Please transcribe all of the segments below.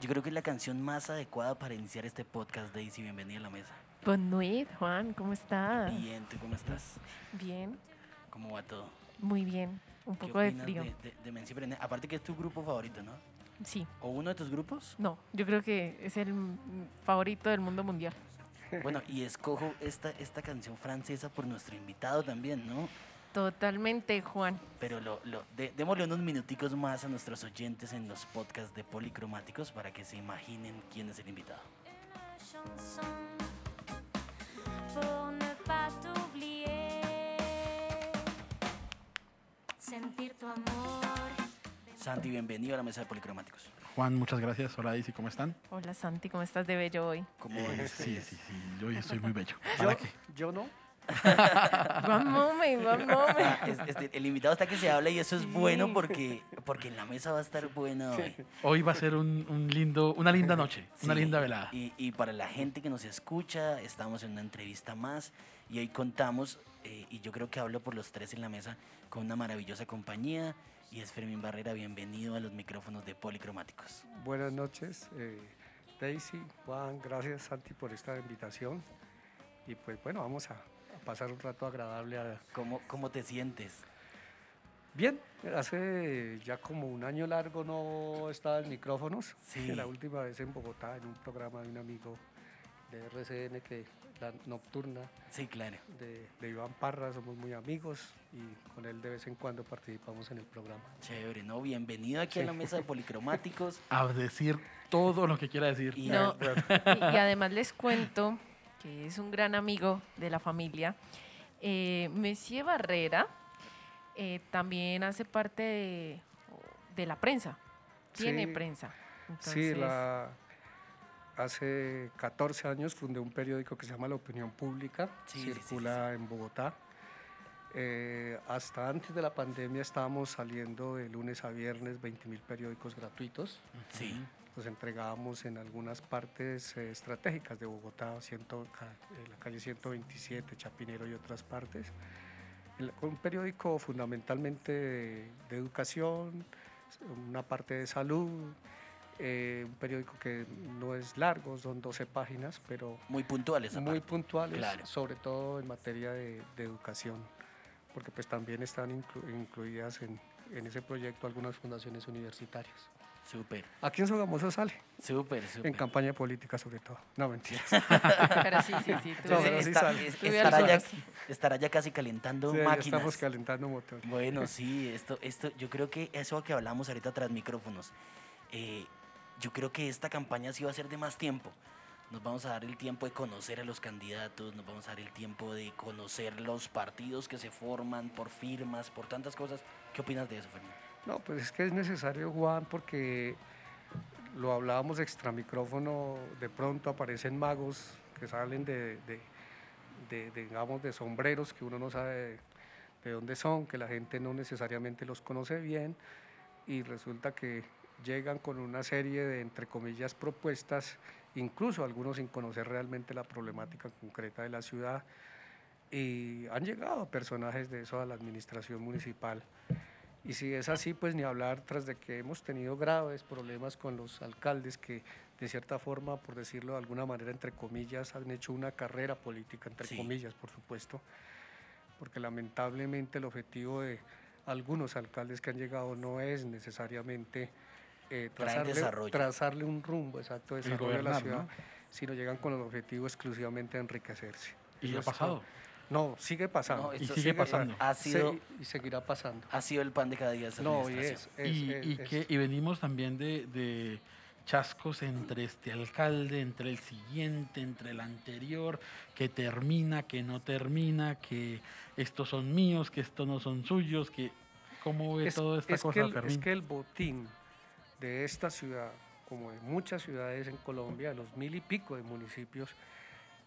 Yo creo que es la canción más adecuada para iniciar este podcast, Daisy. Bienvenida a la mesa. Bonne nuit, Juan, ¿cómo estás? Bien, ¿tú cómo estás? Bien, ¿Cómo va todo? muy bien. Un ¿Qué poco de frío. De, de, de Mención Perenne? Aparte que es tu grupo favorito, ¿no? Sí, ¿O uno de tus grupos? no, yo creo que es el favorito del mundo mundial. Bueno, y escojo esta, esta canción francesa por nuestro invitado también, ¿no? Totalmente, Juan. Pero lo, lo, de- démosle unos minuticos más a nuestros oyentes en los podcasts de Policromáticos para que se imaginen quién es el invitado. Sentir tu amor. Santi, bienvenido a la mesa de Policromáticos. Juan, muchas gracias. Hola, Daisy, ¿cómo están? Hola, Santi, ¿cómo estás de bello hoy? ¿Cómo Eh, sí, sí, sí. Yo hoy estoy muy bello. Yo, ¿Para qué? yo no. One moment, one moment. Es- este, el invitado está que se habla y eso es bueno porque, porque en la mesa va a estar bueno hoy. Hoy va a ser un, un lindo, una linda noche, una linda velada. Y, y para la gente que nos escucha, estamos en una entrevista más y hoy contamos, eh, y yo creo que hablo por los tres en la mesa, con una maravillosa compañía y es Fermín Barrera. Bienvenido a los micrófonos de Policromáticos. Buenas noches, eh, Daisy, Juan, gracias Santi por esta invitación. Y pues bueno, vamos a pasar un rato agradable. a- ¿Cómo, cómo te sientes? Bien, hace ya como un año largo no estaba en micrófonos. Sí. La última vez en Bogotá, en un programa de un amigo de RCN, que la nocturna Sí, claro. de, de Iván Parra, somos muy amigos y con él de vez en cuando participamos en el programa. Chévere, ¿no? Bienvenido aquí a la mesa de Policromáticos. A decir todo lo que quiera decir. Y No. Bueno, Y, y además les cuento que es un gran amigo de la familia. Eh, Monsieur Barrera eh, también hace parte de, de la prensa. Tiene Sí. prensa. Sí, la, hace 14 años fundé un periódico que se llama La Opinión Pública, Sí, sí, sí, sí, circula en Bogotá. Eh, hasta antes de la pandemia estábamos saliendo de lunes a viernes 20 mil periódicos gratuitos. Sí, Los entregábamos en algunas partes eh, estratégicas de Bogotá, ciento- ca- en la calle 127, Chapinero y otras partes. Un periódico fundamentalmente de, de educación, una parte de salud, eh, un periódico que no es largo, son 12 páginas, pero muy puntuales. muy puntuales, Claro. sobre todo en materia de, de educación, porque pues también están inclu- incluidas en, en ese proyecto algunas fundaciones universitarias. Súper, Aquí en Sogamoso sale, súper, súper. en campaña política sobre todo. No, mentiras. Pero sí, sí, sí. tú No, eres- pero sí Está- sale. es- Tú estará, ya, vieras. estará ya casi calentando Sí, ya máquinas. estamos calentando motor. Bueno, sí, esto, esto, yo creo que eso que hablamos ahorita tras micrófonos, eh, yo creo que esta campaña sí va a ser de más tiempo. Nos vamos a dar el tiempo de conocer a los candidatos, nos vamos a dar el tiempo de conocer los partidos que se forman por firmas, por tantas cosas. ¿Qué opinas de eso, Fernando? No, pues es que es necesario, Juan, porque lo hablábamos extra micrófono, de pronto aparecen magos que salen de, de- digamos, de sombreros que uno no sabe de dónde son, que la gente no necesariamente los conoce bien y resulta que llegan con una serie de, entre comillas, propuestas, incluso algunos sin conocer realmente la problemática concreta de la ciudad y han llegado personajes de eso a la administración municipal. Y si es así, pues ni hablar tras de que hemos tenido graves problemas con los alcaldes que de cierta forma, por decirlo de alguna manera, entre comillas, han hecho una carrera política, entre Sí. comillas, por supuesto, porque lamentablemente el objetivo de algunos alcaldes que han llegado no es necesariamente eh, trazarle, trazarle un rumbo exacto de Y desarrollo de la gobernar, ciudad, ¿no? sino llegan con el objetivo exclusivamente de enriquecerse. Y ya ha esto- pasado. No, sigue pasando. No, Y esto sigue pasando. Ha Se- sido, y seguirá pasando. ha sido el pan de cada día No, y es, es- y, es- y es- que, y venimos también de, de chascos entre este alcalde, entre el siguiente, entre el anterior, que termina, que no termina, que estos son míos, que estos no son suyos, que cómo ve es- toda esta es cosa, que el, es que el botín de esta ciudad, como de muchas ciudades en Colombia, los mil y pico de municipios,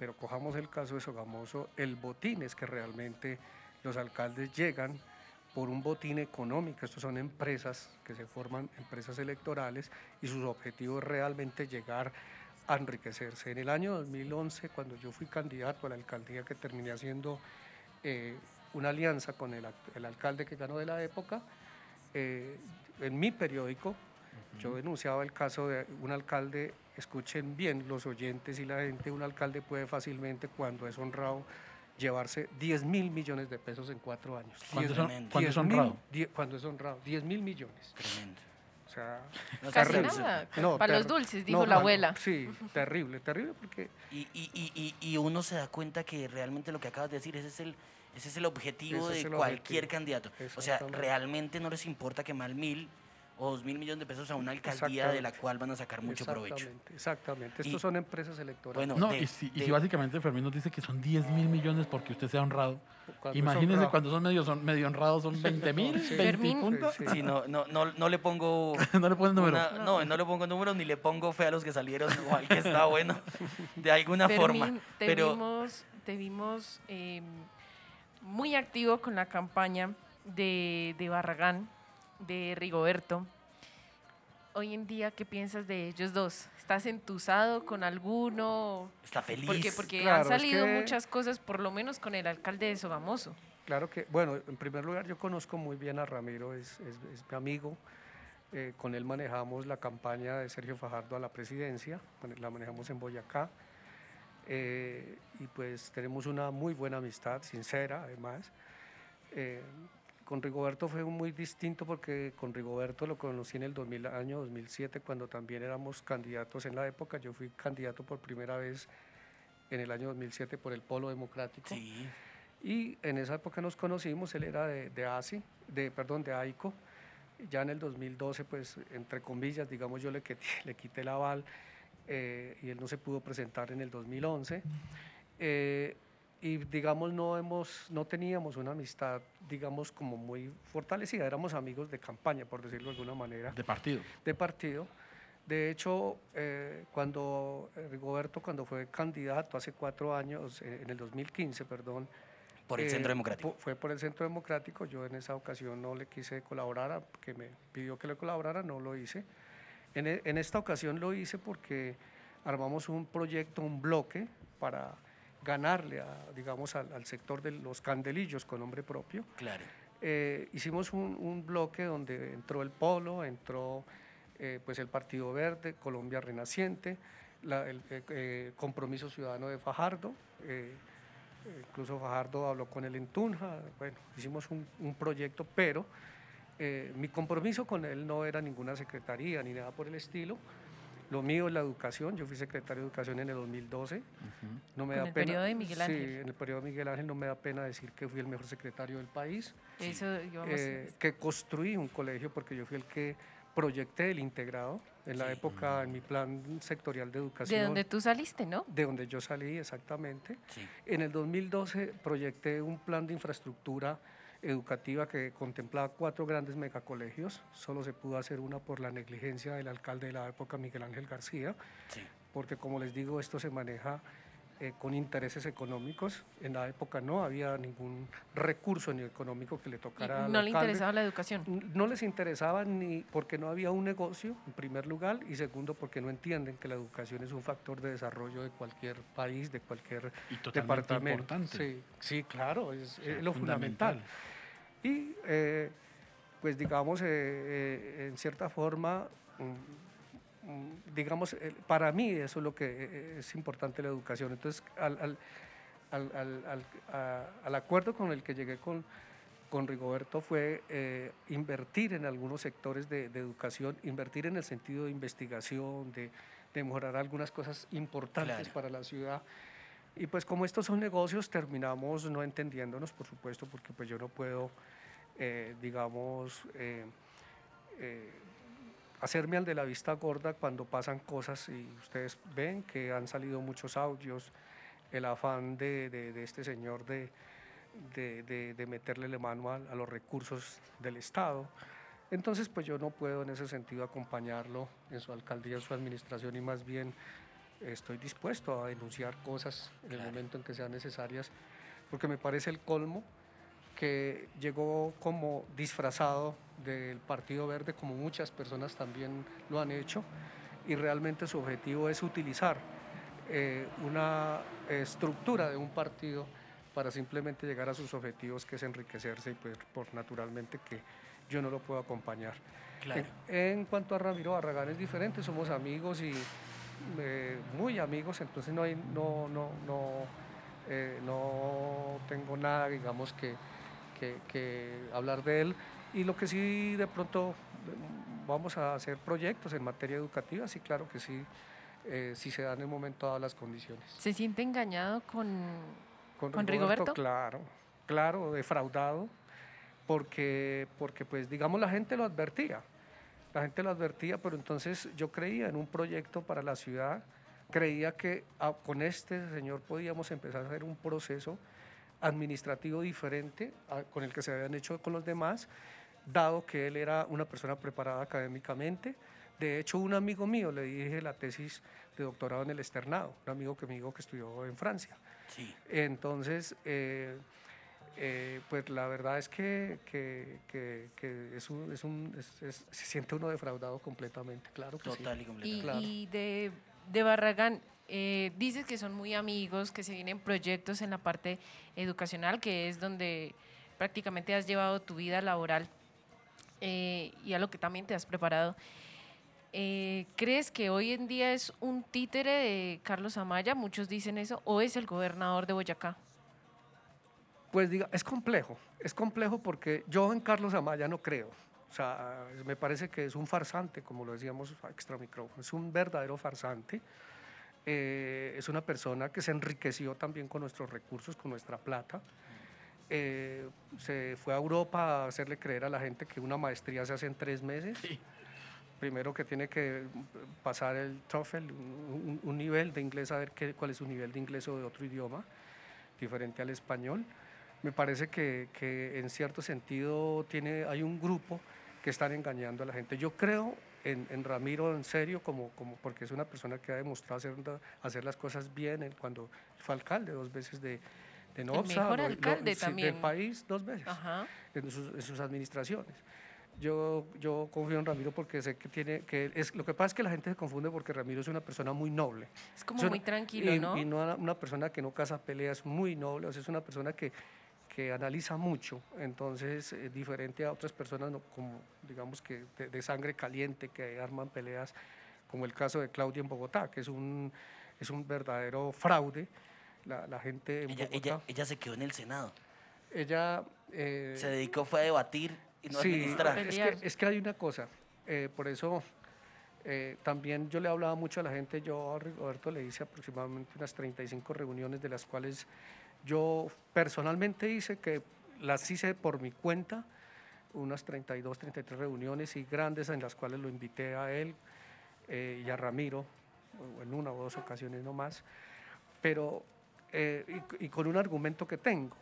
pero cojamos el caso de Sogamoso, el botín es que realmente los alcaldes llegan por un botín económico, estos son empresas que se forman, empresas electorales, y sus objetivos realmente llegar a enriquecerse. En el año 2011, cuando yo fui candidato a la alcaldía, que terminé haciendo eh, una alianza con el, el alcalde que ganó de la época, eh, en mi periódico, yo denunciaba el caso de un alcalde, escuchen bien los oyentes y la gente, un alcalde puede fácilmente, cuando es honrado, llevarse 10 mil millones de pesos en cuatro años. ¿Cuándo Diez- es hon- tremendo. cuándo es 10 mil, honrado? die- cuando es honrado, 10 mil millones. Tremendo. O sea, No, Casi terrible. nada. no, Para los dulces, no, dijo la abuela. Sí, terrible, terrible porque Y, y, y, y, uno se da cuenta que realmente lo que acabas de decir, ese es el, ese es el objetivo Ese es de el cualquier objetivo. candidato. O sea, realmente no les importa quemar mil o dos mil millones de pesos a una alcaldía de la cual van a sacar mucho provecho. Exactamente, exactamente. Estos Y- son empresas electorales. Bueno, No, de- y si, y de- si básicamente Fermín nos dice que son 10 mil millones porque usted sea honrado, Cuando es imagínese honrado. cuando son medio, son medio honrados son 20 mil, Sí. 20 Fermín. puntos. Sí, Sí, no, no, no, no le pongo no le ponen número. una- no, no le pongo números ni le pongo fe a los que salieron o al que está bueno de alguna forma. Te Pero vimos, te vimos eh, muy activo con la campaña de, de Barragán, de Rigoberto. Hoy en día, ¿qué piensas de ellos dos? ¿Estás entusado con alguno? está feliz. Porque, porque Claro, han es salido que- muchas cosas, por lo menos con el alcalde de Sogamoso. Claro que, bueno, en primer lugar yo conozco muy bien a Ramiro, es, es- es mi amigo. eh, con él manejamos la campaña de Sergio Fajardo a la presidencia, la manejamos en Boyacá. eh, y pues tenemos una muy buena amistad, sincera además. Eh, con Rigoberto fue muy distinto porque con Rigoberto lo conocí en el 2000, año 2007 cuando también éramos candidatos en la época. Yo fui candidato por primera vez en el año 2007 por el Polo Democrático. Sí, Y en esa época nos conocimos, él era de, de ASI, de, perdón, de AICO. Ya en el 2012, pues, entre comillas, digamos, yo le, quité- le quité el aval eh, y él no se pudo presentar en el 2011. Eh, y, digamos, no, hemos, no teníamos una amistad, digamos, como muy fortalecida. Éramos amigos de campaña, por decirlo de alguna manera De partido. de partido. De hecho, eh, cuando eh, Rigoberto, cuando fue candidato hace cuatro años, eh, en el 2015, perdón. por el eh, Centro Democrático. fu- Fue por el Centro Democrático. Yo en esa ocasión no le quise colaborar, porque me pidió que le colaborara, no lo hice. En, e- en esta ocasión lo hice porque armamos un proyecto, un bloque para ganarle, a, digamos, al, al sector de los candelillos con nombre propio. Claro. Eh, hicimos un, un bloque donde entró el Polo, entró eh, pues el Partido Verde, Colombia Renaciente, la- el eh, eh, Compromiso Ciudadano de Fajardo, eh, incluso Fajardo habló con él en Tunja, bueno, hicimos un, un proyecto, pero mi compromiso con él no era ninguna secretaría ni nada por el estilo. Lo mío es la educación, yo fui secretario de educación en el 2012. No me da el pena, periodo de Miguel Ángel. Sí, en el periodo de Miguel Ángel no me da pena decir que fui el mejor secretario del país Eso eh, que construí un colegio porque yo fui el que proyecté el integrado en la Sí. época en mi plan sectorial de educación de donde tú saliste, ¿no? de donde yo salí exactamente Sí. en el 2012 proyecté un plan de infraestructura educativa que contemplaba cuatro grandes megacolegios solo se pudo hacer una por la negligencia del alcalde de la época Miguel Ángel García Sí. porque como les digo, esto se maneja eh, con intereses económicos. En la época no había ningún recurso ni económico que le Y tocara al no le alcalde. interesaba la educación. No les interesaba ni porque no había un negocio, en primer lugar, y segundo, porque no entienden que la educación es un factor de desarrollo de cualquier país, de cualquier Y departamento. importante. Sí, sí, claro, es, O sea, es lo fundamental. Y eh, pues digamos, eh, eh, en cierta forma, mm, mm, digamos, eh, para mí eso es lo que es importante la educación. Entonces, al, al, al, al- al- a- al acuerdo con el que llegué con, con Rigoberto fue eh, invertir en algunos sectores de, de educación, invertir en el sentido de investigación, de, de mejorar algunas cosas importantes Claro. para la ciudad. Y pues como estos son negocios, terminamos no entendiéndonos, por supuesto, porque pues yo no puedo, eh, digamos, eh, eh, hacerme al de la vista gorda cuando pasan cosas y ustedes ven que han salido muchos audios, el afán de, de- de este señor de, de, meterle la mano a, a los recursos del Estado. Entonces, pues yo no puedo en ese sentido acompañarlo en su alcaldía, en su administración y más bien estoy dispuesto a denunciar cosas en el Claro. momento en que sean necesarias, porque me parece el colmo que llegó como disfrazado del Partido Verde, como muchas personas también lo han hecho, y realmente su objetivo es utilizar eh, una estructura de un partido para simplemente llegar a sus objetivos, que es enriquecerse y pues por naturalmente que yo no lo puedo acompañar. Claro. En, en cuanto a Ramiro Barragán es diferente, somos amigos y eh, muy amigos, entonces no, hay, no, no, no, eh, no tengo nada, digamos, que, que, que hablar de él. Y lo que sí de pronto vamos a hacer proyectos en materia educativa, sí, claro que sí, eh, si se dan en el momento dadas las condiciones. ¿Se siente engañado con, Con, ¿Con Rigoberto? Claro, claro, defraudado, porque, porque pues digamos la gente lo advertía, la gente lo advertía, pero entonces yo creía en un proyecto para la ciudad, creía que ah, con este señor podíamos empezar a hacer un proceso administrativo diferente a- con el que se habían hecho con los demás, dado que él era una persona preparada académicamente. De hecho, un amigo mío le dije la tesis de doctorado en el externado, un amigo que me dijo que estudió en Francia. Sí. Entonces, eh, eh, pues la verdad es que, que- que- que es un- es un- es- es- se siente uno defraudado completamente, claro que sí. Total y Y, completamente. Claro. y de, de Barragán, eh, dices que son muy amigos, que se vienen proyectos en la parte educacional, que es donde prácticamente has llevado tu vida laboral eh, y a lo que también te has preparado. Eh, ¿Crees que hoy en día es un títere de Carlos Amaya? Muchos dicen eso, o es el gobernador de Boyacá. Pues diga, es complejo, es complejo porque yo en Carlos Amaya no creo. O sea, me parece que es un farsante, como lo decíamos extra micrófono, es un verdadero farsante. Eh, es una persona que se enriqueció también con nuestros recursos, con nuestra plata. Eh, se fue a Europa a hacerle creer a la gente que una maestría se hace en tres meses. Primero que tiene que pasar el TOEFL, un, un- un nivel de inglés, a ver qué, cuál es su nivel de inglés o de otro idioma, diferente al español. Me parece que, que en cierto sentido tiene, hay un grupo que están engañando a la gente. Yo creo en, en Ramiro en serio, como, como porque es una persona que ha demostrado hacer, hacer las cosas bien cuando fue alcalde dos veces de, de Nopsa, mejor lo- lo- alcalde sí, también. del país dos veces Ajá. en sus, en sus administraciones. Yo, yo confío en Ramiro porque sé que tiene que es lo que pasa es que la gente se confunde porque Ramiro es una persona muy noble. Es como Es una- muy tranquilo, y, ¿no? Y no una- una persona que no caza peleas, muy noble, o sea, es una persona que, que analiza mucho, entonces es diferente a otras personas no, como digamos que de, de sangre caliente que arman peleas, como el caso de Claudia en Bogotá, que es un, es un verdadero fraude. La, la gente en Ella, Bogotá, ella, ella se quedó en el Senado. ella, eh, Se dedicó fue a debatir y no Sí, administrar. es que, es que hay una cosa, eh, por eso eh, también yo le hablaba mucho a la gente, yo a Rigoberto le hice aproximadamente unas 35 reuniones, de las cuales yo personalmente hice, que las hice por mi cuenta, unas 32, 33 reuniones y grandes en las cuales lo invité a él eh, y a Ramiro, en una o dos ocasiones no más, pero eh, y, con un argumento que tengo,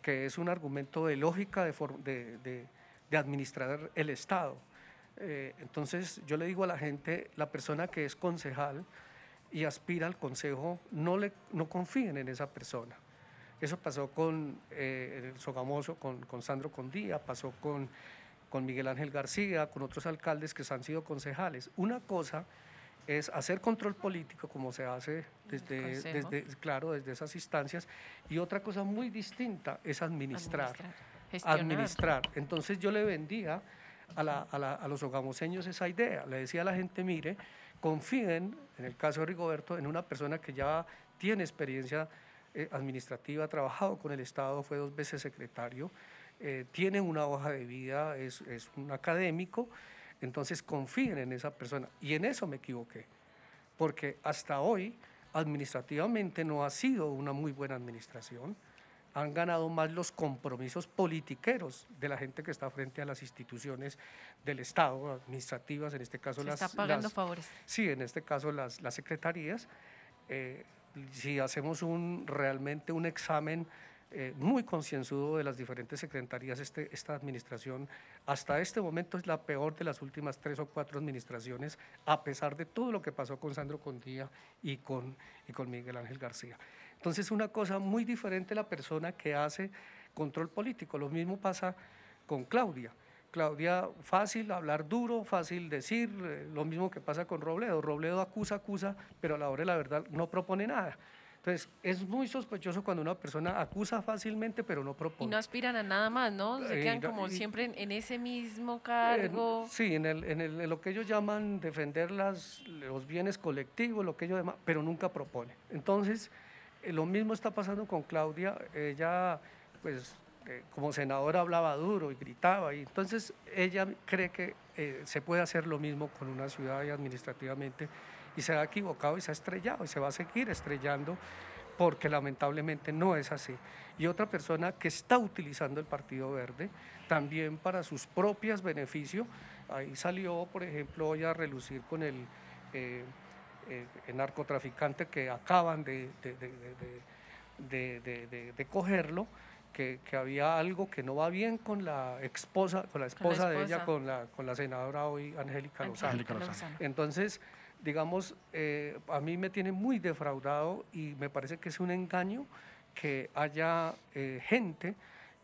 que es un argumento de lógica de administrar el Estado. Eh, entonces yo le digo a la gente, la persona que es concejal y aspira al consejo, no, le, no confíen en esa persona. Eso pasó con eh, el Sogamoso, con, con Sandro Condía, pasó con, con Miguel Ángel García, con otros alcaldes que han sido concejales. Una cosa es hacer control político como se hace desde, claro, desde esas instancias, y otra cosa muy distinta es administrar gestionar. administrar. Entonces yo le vendía a, la- a la- a los hogamoseños esa idea. Le decía a la gente, mire, confíen, en el caso de Rigoberto, en una persona que ya tiene experiencia eh, administrativa, ha trabajado con el Estado, fue dos veces secretario, eh, tiene una hoja de vida, es, es un académico, entonces confíen en esa persona. Y en eso me equivoqué, porque hasta hoy administrativamente no ha sido una muy buena administración han ganado más los compromisos politiqueros de la gente que está frente a las instituciones del Estado, administrativas, en este caso Se las... está pagando las- favores. Sí, en este caso las, las secretarías. eh, si hacemos un, realmente un examen eh, muy concienzudo de las diferentes secretarías, este, esta administración hasta este momento es la peor de las últimas tres o cuatro administraciones, a pesar de todo lo que pasó con Sandro Condía y con, y con Miguel Ángel García. Entonces, una cosa muy diferente la persona que hace control político. Lo mismo pasa con Claudia. Claudia, fácil hablar duro, fácil decir, eh, lo mismo que pasa con Robledo. Robledo acusa, acusa, pero a la hora de la verdad no propone nada. Entonces, es muy sospechoso cuando una persona acusa fácilmente, pero no Y propone. no aspiran a nada más, ¿no? Se Eh, quedan como y- siempre en, en ese mismo En- cargo. sí, en, el, en, el- en lo que ellos llaman defender las, los bienes colectivos, lo que ellos llaman, pero nunca propone. Entonces, eh, lo mismo está pasando con Claudia. Ella, pues, como senadora hablaba duro y gritaba, y entonces ella cree que eh, se puede hacer lo mismo con una ciudad y administrativamente, y se ha equivocado y se ha estrellado, y se va a seguir estrellando porque lamentablemente no es así. Y otra persona que está utilizando el Partido Verde también para sus propios beneficios, ahí salió, por ejemplo, hoy a relucir con el, eh, eh, narcotraficante que acaban de- de- de- de cogerlo, que, que había algo que no va bien con la esposa, con la esposa, de ella, esposa. con la, con la senadora hoy, Angélica Lozano. Lozano. Entonces, digamos, eh, a mí me tiene muy defraudado y me parece que es un engaño que haya eh, gente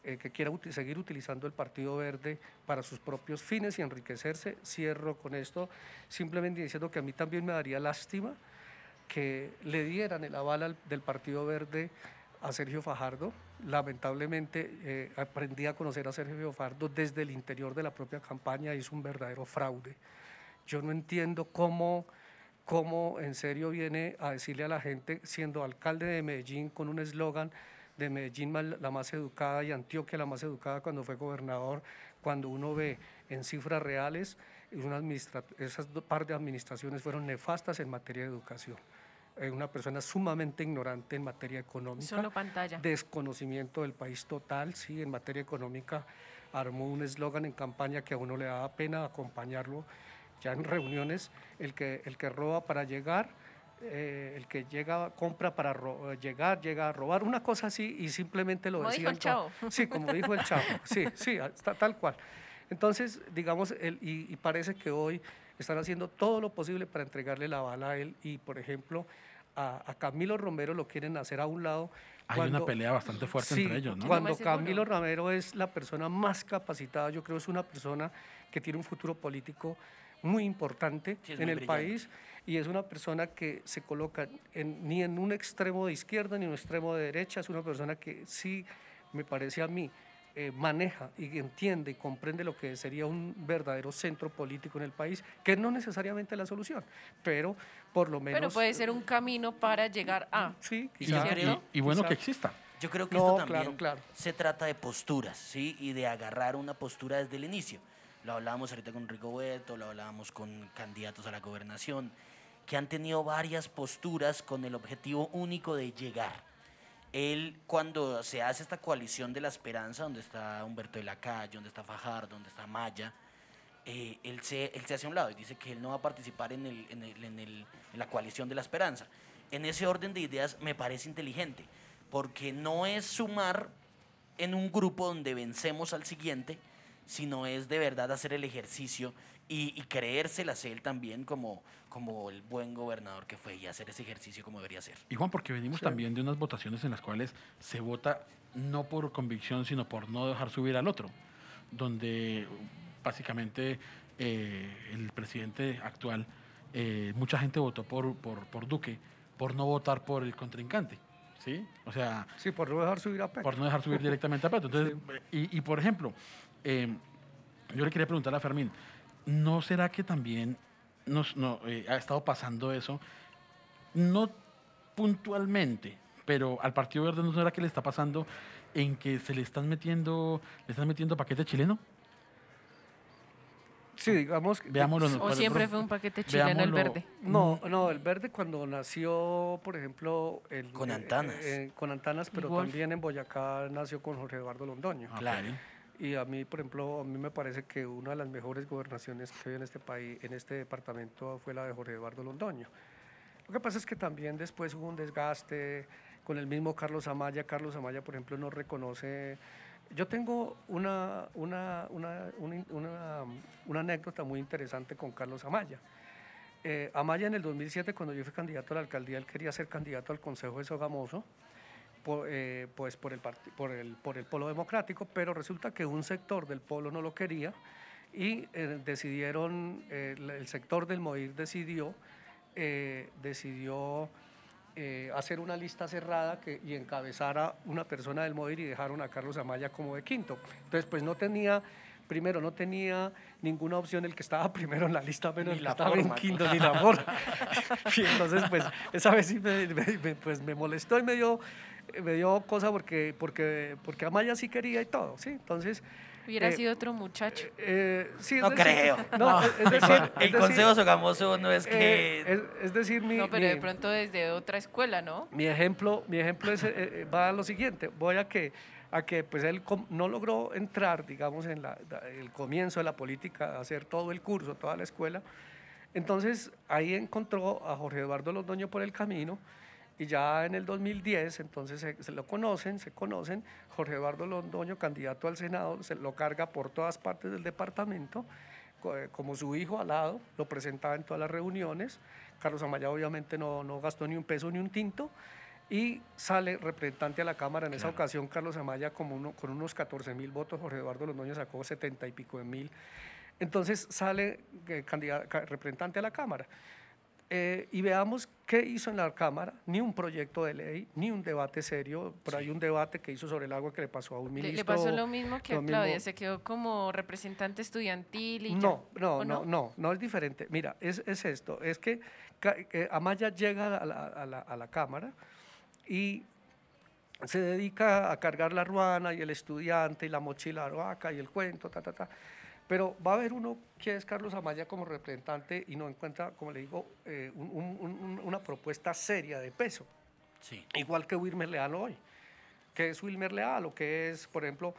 eh, que quiera seguir utilizando el Partido Verde para sus propios fines y enriquecerse. Cierro con esto, simplemente diciendo que a mí también me daría lástima que le dieran el aval al- del Partido Verde a Sergio Fajardo. Lamentablemente eh, aprendí a conocer a Sergio Fajardo desde el interior de la propia campaña y es un verdadero fraude. Yo no entiendo cómo, cómo en serio viene a decirle a la gente, siendo alcalde de Medellín con un eslogan de Medellín la más educada y Antioquia la más educada cuando fue gobernador, cuando uno ve en cifras reales, una esas dos par de administraciones fueron nefastas en materia de educación. Eh, una persona sumamente ignorante en materia económica Solo pantalla. desconocimiento del país total, sí, en materia económica armó un eslogan en campaña que a uno le daba pena acompañarlo ya en reuniones, el que, el que roba para llegar, eh, el que llega, compra para llegar, llega a robar, una cosa así y simplemente lo Como dijo el Chavo. Sí, como dijo el chavo, sí, sí, está tal cual. Entonces, digamos, el, y, y parece que hoy están haciendo todo lo posible para entregarle la bala a él y, por ejemplo, a, a Camilo Romero lo quieren hacer a un lado. Hay una pelea bastante fuerte Sí, entre ellos, ¿no? Cuando. Camilo Romero es la persona más capacitada, yo creo es una persona que tiene un futuro político muy importante Sí, en muy el brillante. país y es una persona que se coloca en- ni en un extremo de izquierda ni en un extremo de derecha, es una persona que sí, me parece a mí, eh, maneja y entiende y comprende lo que sería un verdadero centro político en el país, que no necesariamente es la solución, pero por lo menos... Pero puede ser un camino para llegar a. Sí, Y, quizá, y- y bueno quizá. que exista. Yo creo que No, esto también claro, claro. se trata de posturas, ¿sí? Y de agarrar una postura desde el inicio. Lo hablábamos ahorita con Rico Beto, lo hablábamos con candidatos a la gobernación, que han tenido varias posturas con el objetivo único de llegar. Él, cuando se hace esta coalición de la esperanza, donde está Humberto de la Calle, donde está Fajardo, donde está Maya, eh, él, se, él se hace a un lado y dice que él no va a participar en, el, en, el- en el- en la coalición de la esperanza. En ese orden de ideas me parece inteligente, porque no es sumar en un grupo donde vencemos al siguiente, sino es de verdad hacer el ejercicio y, y creérselas él también como, como el buen gobernador que fue y hacer ese ejercicio como debería ser. Y Juan, porque venimos Sí. también de unas votaciones en las cuales se vota no por convicción, sino por no dejar subir al otro, donde básicamente eh, el presidente actual, eh, mucha gente votó por, por, por Duque, por no votar por el contrincante, ¿sí? O sea, Sí, por no dejar subir a Petro. por no dejar subir directamente a Petro. Entonces, y, y, por ejemplo, eh, yo le quería preguntar a Fermín, ¿no será que también nos, no, eh, ha estado pasando eso? No puntualmente, pero al Partido Verde no será que le está pasando en que se le están metiendo, le están metiendo paquete chileno. Sí, digamos... que- Veámoslo. O siempre fue un paquete chileno el verde. No, no, el verde cuando nació, por ejemplo... El, Con eh, Antanas. eh, con Antanas, pero Wolf. también en Boyacá nació con Jorge Eduardo Londoño. Ok. Claro. Y a mí, por ejemplo, a mí me parece que una de las mejores gobernaciones que hay en este país, en este departamento, fue la de Jorge Eduardo Londoño. Lo que pasa es que también después hubo un desgaste con el mismo Carlos Amaya. Carlos Amaya, por ejemplo, no reconoce... Yo tengo una, una, una, una, una- anécdota muy interesante con Carlos Amaya. Eh, Amaya en el 2007, cuando yo fui candidato a la alcaldía, él quería ser candidato al Consejo de Sogamoso, po- eh, pues por el, por, el, por el Polo Democrático, pero resulta que un sector del Polo no lo quería y eh, decidieron, eh, el sector del MOIR decidió, eh, decidió eh, hacer una lista cerrada que, y encabezara una persona del MODIR y dejaron a Carlos Amaya como de quinto. Entonces, pues no tenía, primero, no tenía ninguna opción el que estaba primero en la lista, menos Ni el que la estaba forma, en quinto, ni la forma. y entonces, pues, esa vez sí me, me- me- pues, me molestó y me dio, me dio cosa porque, porque, porque Amaya sí quería y todo, ¿sí? Entonces... Hubiera eh, sido otro muchacho. eh, sí, es No decir- creo. No, es es decir, El es consejo sogamoso no es que... eh, es, es decir, mi, No, pero de pronto desde otra escuela, ¿no? mi ejemplo, mi ejemplo es, eh, eh, va a lo siguiente. Voy a que, a que pues él no logró entrar, digamos, en la- el comienzo de la política, hacer todo el curso, toda la escuela. Entonces ahí encontró a Jorge Eduardo Londoño por el camino y ya en el 2010, entonces se, se lo conocen, se conocen. Jorge Eduardo Londoño, candidato al Senado, se lo carga por todas partes del departamento eh, como su hijo al lado, lo presentaba en todas las reuniones. Carlos Amaya obviamente no, no gastó ni un peso ni un tinto y sale representante a la Cámara. En esa Claro. ocasión Carlos Amaya como uno, con unos 14 mil votos, Jorge Eduardo Londoño sacó 70 y pico de mil. Entonces sale eh, representante a la Cámara. Eh, y veamos qué hizo en la Cámara, ni un proyecto de ley, ni un debate serio, por ahí un debate que hizo sobre el agua que le pasó a un ministro. le pasó lo mismo que lo a Claudia, mismo- se quedó como representante estudiantil y. No, no, ¿O no, no, no es diferente. Mira, es, es esto, es que eh, Amaya llega a la, a la- a la Cámara y se dedica a cargar la ruana y el estudiante y la mochila vaca y el cuento, ta, ta, ta. Pero va a haber uno que es Carlos Amaya como representante y no encuentra, como le digo, eh, un- un- un- una propuesta seria de peso Sí. igual que Wilmer Leal hoy. ¿Qué es Wilmer Leal? O que es, por ejemplo,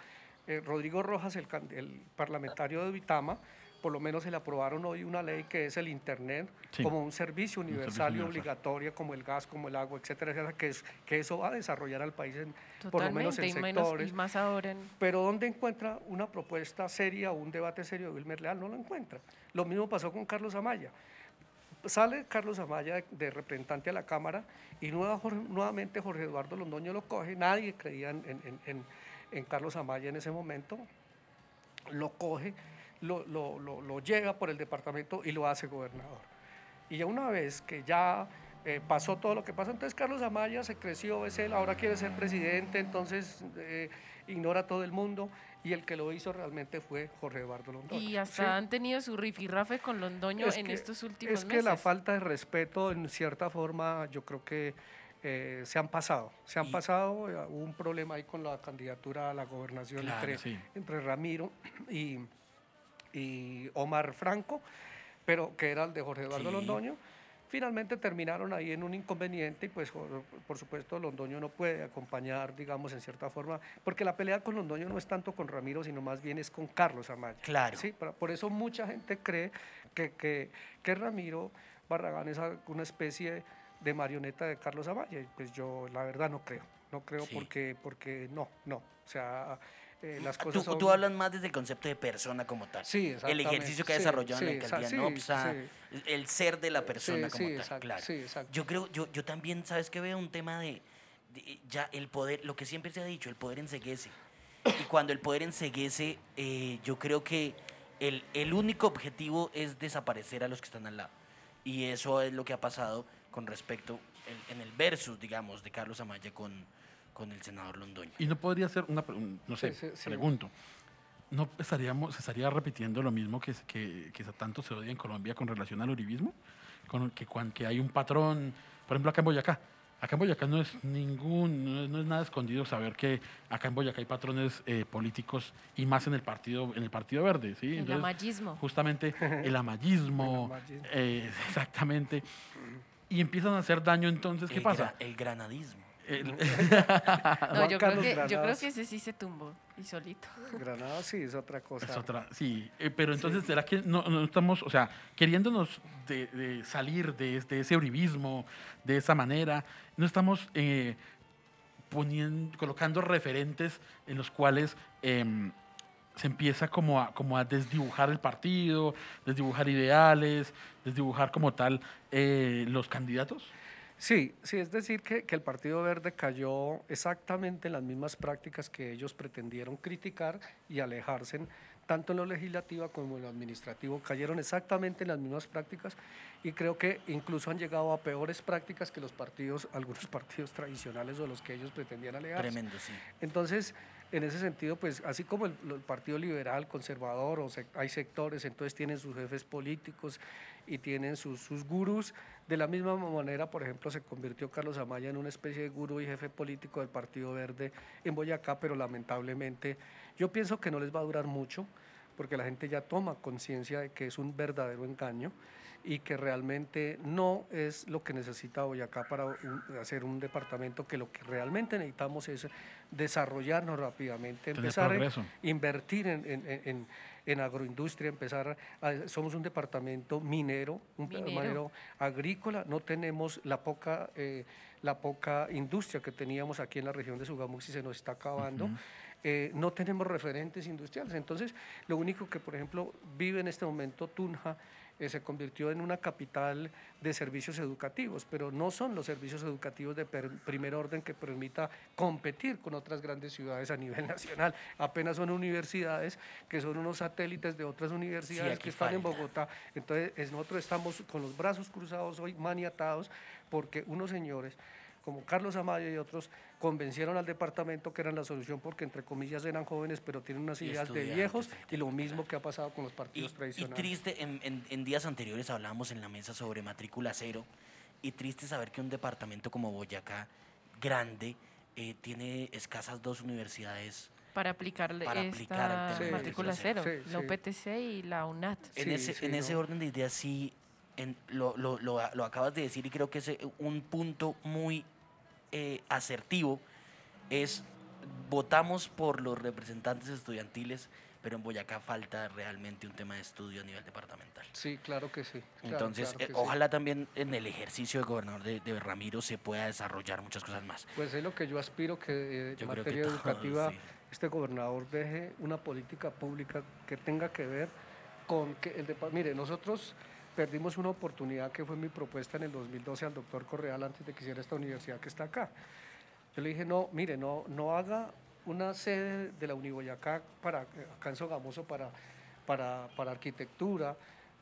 eh, Rodrigo Rojas, el, el parlamentario de Vitama, por lo menos se le aprobaron hoy una ley que es el Internet Sí. como un servicio servicio universal y universal. obligatorio, como el gas, como el agua, etcétera, etcétera, que, es, que eso va a desarrollar al país en, por lo menos en y, menos- sectores. y más ahora en... Pero ¿dónde encuentra una propuesta seria o un debate serio de Wilmer Leal? No lo encuentra. Lo mismo pasó con Carlos Amaya. Sale Carlos Amaya de, de representante a la Cámara y nueva- nuevamente Jorge Eduardo Londoño lo coge. Nadie creía en, en- en- en- en Carlos Amaya en ese momento. Lo coge, lo, lo, lo, lo llega por el departamento y lo hace gobernador. Y ya una vez que ya eh, pasó todo lo que pasó, entonces Carlos Amaya se creció, es él, ahora quiere ser presidente, entonces eh, ignora a todo el mundo y el que lo hizo realmente fue Jorge Eduardo Londoño. Y hasta ¿sí? han tenido su rifirrafe con Londoño Es en que- estos últimos Es que meses. la falta de respeto, en cierta forma, yo creo que eh, se han pasado. Se han Y- pasado, hubo un problema ahí con la candidatura a la gobernación Claro, entre, sí. entre Ramiro y, y Omar Franco, pero que era el de Jorge Eduardo Sí. Londoño. Finalmente terminaron ahí en un inconveniente y pues por, supuesto Londoño no puede acompañar, digamos, en cierta forma, porque la pelea con Londoño no es tanto con Ramiro, sino más bien es con Carlos Amaya. Claro. Sí, por, eso mucha gente cree que, que, que Ramiro Barragán es una especie de marioneta de Carlos Amaya. Pues yo la verdad no creo. No creo Sí. porque, porque no, no. O sea, eh, las Tú, son... tú hablas más desde el concepto de persona como tal. Sí, El exactamente. ejercicio que ha Sí, desarrollado en la alcaldía exa- no, sí, sí. el ser de la persona como tal, exacto, claro. sí, exacto. Yo creo, yo, yo también, ¿sabes qué veo? Un tema de, de ya el poder, lo que siempre se ha dicho, el poder enseguece. Y cuando el poder enseguece, eh, yo creo que el, el único objetivo es desaparecer a los que están al lado. Y eso es lo que ha pasado con respecto en, en el versus, digamos, de Carlos Amaya con, con el senador Londoño. Y no podría ser una, no sé, Sí, sí, sí. pregunto. ¿No estaríamos, se estaría repitiendo lo mismo que, que, que tanto se odia en Colombia con relación al uribismo? Con que, que hay un patrón, por ejemplo, acá en Boyacá. Acá en Boyacá no es ningún, no es, no es nada escondido saber que acá en Boyacá hay patrones eh, políticos y más en el partido, en el partido verde, ¿sí? El Entonces, amallismo. justamente el amallismo, El amallismo. eh, exactamente, y empiezan a hacer daño entonces, ¿qué el, pasa? gra- el granadismo. El- No, yo creo, que, yo creo que ese sí se tumbó y solito. Granada sí es otra cosa. Es otra, sí. Eh, pero entonces, ¿será que no, no estamos, o sea, queriéndonos de, de salir de, de ese uribismo, de esa manera, no estamos eh, poniendo, colocando referentes en los cuales em, se empieza como a, como a desdibujar el partido, desdibujar ideales, desdibujar como tal eh, los candidatos? Sí, sí, es decir, que, que el Partido Verde cayó exactamente en las mismas prácticas que ellos pretendieron criticar y alejarse tanto en lo legislativo como en lo administrativo, cayeron exactamente en las mismas prácticas y creo que incluso han llegado a peores prácticas que los partidos, algunos partidos tradicionales o los que ellos pretendían alegar. Tremendo, sí. Entonces, en ese sentido, pues así como el, el Partido Liberal, Conservador, o hay sectores, entonces tienen sus jefes políticos y tienen sus, sus gurús, de la misma manera, por ejemplo, se convirtió Carlos Amaya en una especie de gurú y jefe político del Partido Verde en Boyacá, pero lamentablemente yo pienso que no les va a durar mucho, porque la gente ya toma conciencia de que es un verdadero engaño y que realmente no es lo que necesita Boyacá para un- hacer un departamento, que lo que realmente necesitamos es desarrollarnos rápidamente, empezar a invertir en, en- en- en- agroindustria, empezar a- somos un departamento minero, un Minero. minero agrícola, no tenemos la poca, eh, la poca industria que teníamos aquí en la región de Sugamuxi, se nos está acabando. Eh, no tenemos referentes industriales. Entonces, lo único que, por ejemplo, vive en este momento Tunja eh, se convirtió en una capital de servicios educativos, pero no son los servicios educativos de primer orden que permita competir con otras grandes ciudades a nivel nacional. Apenas son universidades que son unos satélites de otras universidades que están en. Bogotá. Entonces, es- nosotros estamos con los brazos cruzados hoy maniatados porque unos señores como Carlos Amaya y otros convencieron al departamento que eran la solución porque entre comillas eran jóvenes pero tienen unas Y ideas de viejos y lo mismo que ha pasado con los Y, partidos y tradicionales. triste, en, en- en días anteriores hablábamos en la mesa sobre matrícula cero y triste saber que un departamento como Boyacá, grande, eh, tiene escasas dos universidades. Para aplicarle Para aplicar el esta tema de matrícula cero. Sí, la sí. UPTC y la UNAT. En, Sí, ese, sí, en ese no. orden de ideas sí en- lo, lo- lo- lo acabas de decir y creo que es un punto muy eh, asertivo es votamos por los representantes estudiantiles, pero en Boyacá falta realmente un tema de estudio a nivel departamental. Sí, claro que sí. claro, Entonces, claro que eh, sí. ojalá también en el ejercicio de gobernador de, de Ramiro se pueda desarrollar muchas cosas más. Pues es lo que yo aspiro que eh, en que materia educativa sí. este gobernador deje una política pública que tenga que ver con que el depa- mire, nosotros perdimos una oportunidad que fue mi propuesta en el 2012 al doctor Correal antes de que hiciera esta universidad que está acá. Yo le dije, no, mire, no, no haga una sede de la Uniboyacá para, acá en Sogamoso para, para, para arquitectura,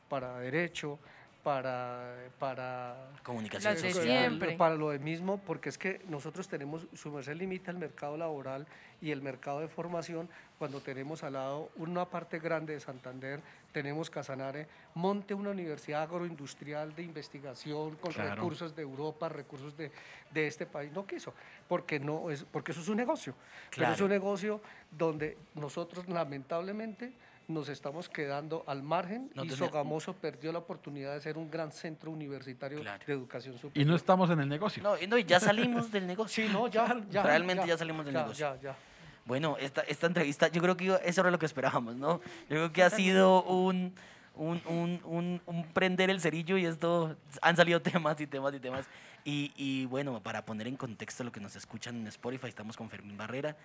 para derecho, para, para Comunicación social. siempre. para lo de mismo, porque es que nosotros tenemos, su merced limita el mercado laboral y el mercado de formación cuando tenemos al lado una parte grande de Santander, tenemos Casanare, monte una universidad agroindustrial de investigación con Claro. recursos de Europa, recursos de, de este país. No quiso, porque, no es, porque eso es un negocio. Pero es Claro. un negocio donde nosotros lamentablemente nos estamos quedando al margen No y Sogamoso perdió la oportunidad de ser un gran centro universitario Claro. de educación superior. Y no estamos en el negocio. No, y no, y ya salimos del negocio. Sí, no, ya, ya. Realmente ya salimos del ya, negocio. Ya, ya. Bueno, esta, esta entrevista, yo creo que eso era lo que esperábamos, ¿no? Yo creo que ha sido un, un, un, un- un prender el cerillo y esto, han salido temas y temas y temas. Y, y bueno, para poner en contexto lo que nos escuchan en Spotify, estamos con Fermín Barrera.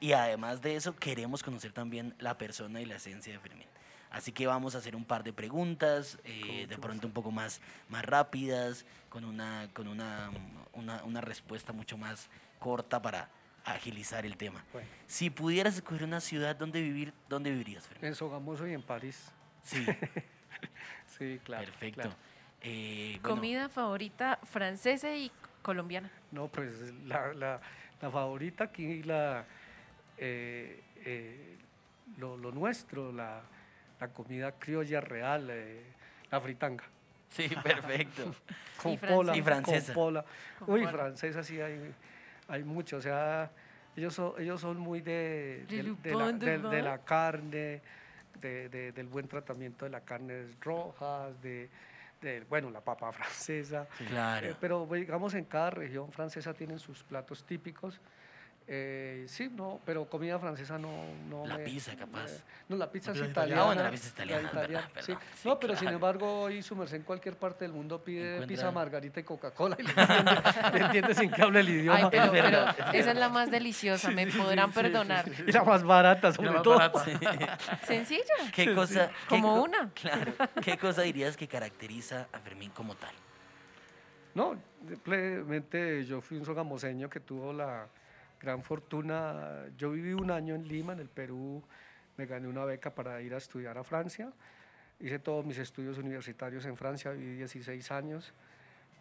Y además de eso, queremos conocer también la persona y la esencia de Fermín. Así que vamos a hacer un par de preguntas, eh, de pronto un poco más, más rápidas, con, una, con una, una, una respuesta mucho más corta para agilizar el tema. Bueno. Si pudieras escoger una ciudad donde vivir, ¿dónde vivirías, Fermín? En Sogamoso y en París. Sí, Sí, claro. perfecto. claro. Eh, bueno, Comida favorita francesa y colombiana. No, pues la, la, la favorita aquí, la, eh, eh, lo, lo nuestro, la, la comida criolla real, eh, la fritanga. sí, perfecto. Con Y pola, francesa. Y francesa. Con pola. Con Uy, pola. francesa sí hay, hay mucho. O sea, ellos son, ellos son muy de, del- de, la, de de la carne, de- de- del buen tratamiento de las carnes rojas, de, de, bueno, la papa francesa. Claro. Eh, pero digamos en cada región francesa tienen sus platos típicos. Eh, sí, no, pero comida francesa no, no La me- pizza, capaz. eh, no, la pizza La es pizza italiana. italiana. Ah, bueno, la pizza es italiana, es verdad, sí. perdón. Sí, no, pero sin embargo, hoy su merced en cualquier parte del mundo pide Encuentra- pizza, margarita y Coca-Cola y le entiende, le entiende sin que hable el idioma. Ay, pero, esa es la más deliciosa, me podrán perdonar. Y la más barata, sobre más todo. barata. Sencilla. ¿Qué cosa? qué Como co- una. Claro. ¿Qué cosa dirías que caracteriza a Fermín como tal? No, simplemente yo fui un sogamoseño que tuvo la gran fortuna. Yo viví un año en Lima, en el Perú, me gané una beca para ir a estudiar a Francia. Hice todos mis estudios universitarios en Francia, viví 16 años.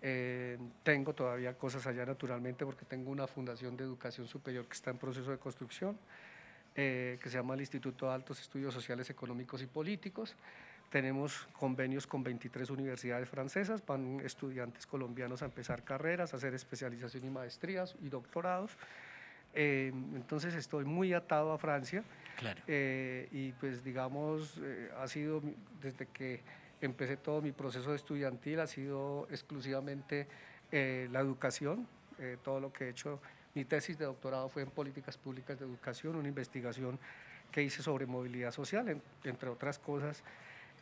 Eh, tengo todavía cosas allá naturalmente porque tengo una fundación de educación superior que está en proceso de construcción, eh, que se llama el Instituto de Altos Estudios Sociales, Económicos y Políticos. Tenemos convenios con 23 universidades francesas, van estudiantes colombianos a empezar carreras, a hacer especialización y maestrías y doctorados. Eh, entonces estoy muy atado a Francia Claro. eh, y pues digamos, eh, ha sido desde que empecé todo mi proceso estudiantil, ha sido exclusivamente eh, la educación, eh, todo lo que he hecho, mi tesis de doctorado fue en políticas públicas de educación, una investigación que hice sobre movilidad social, en- entre otras cosas,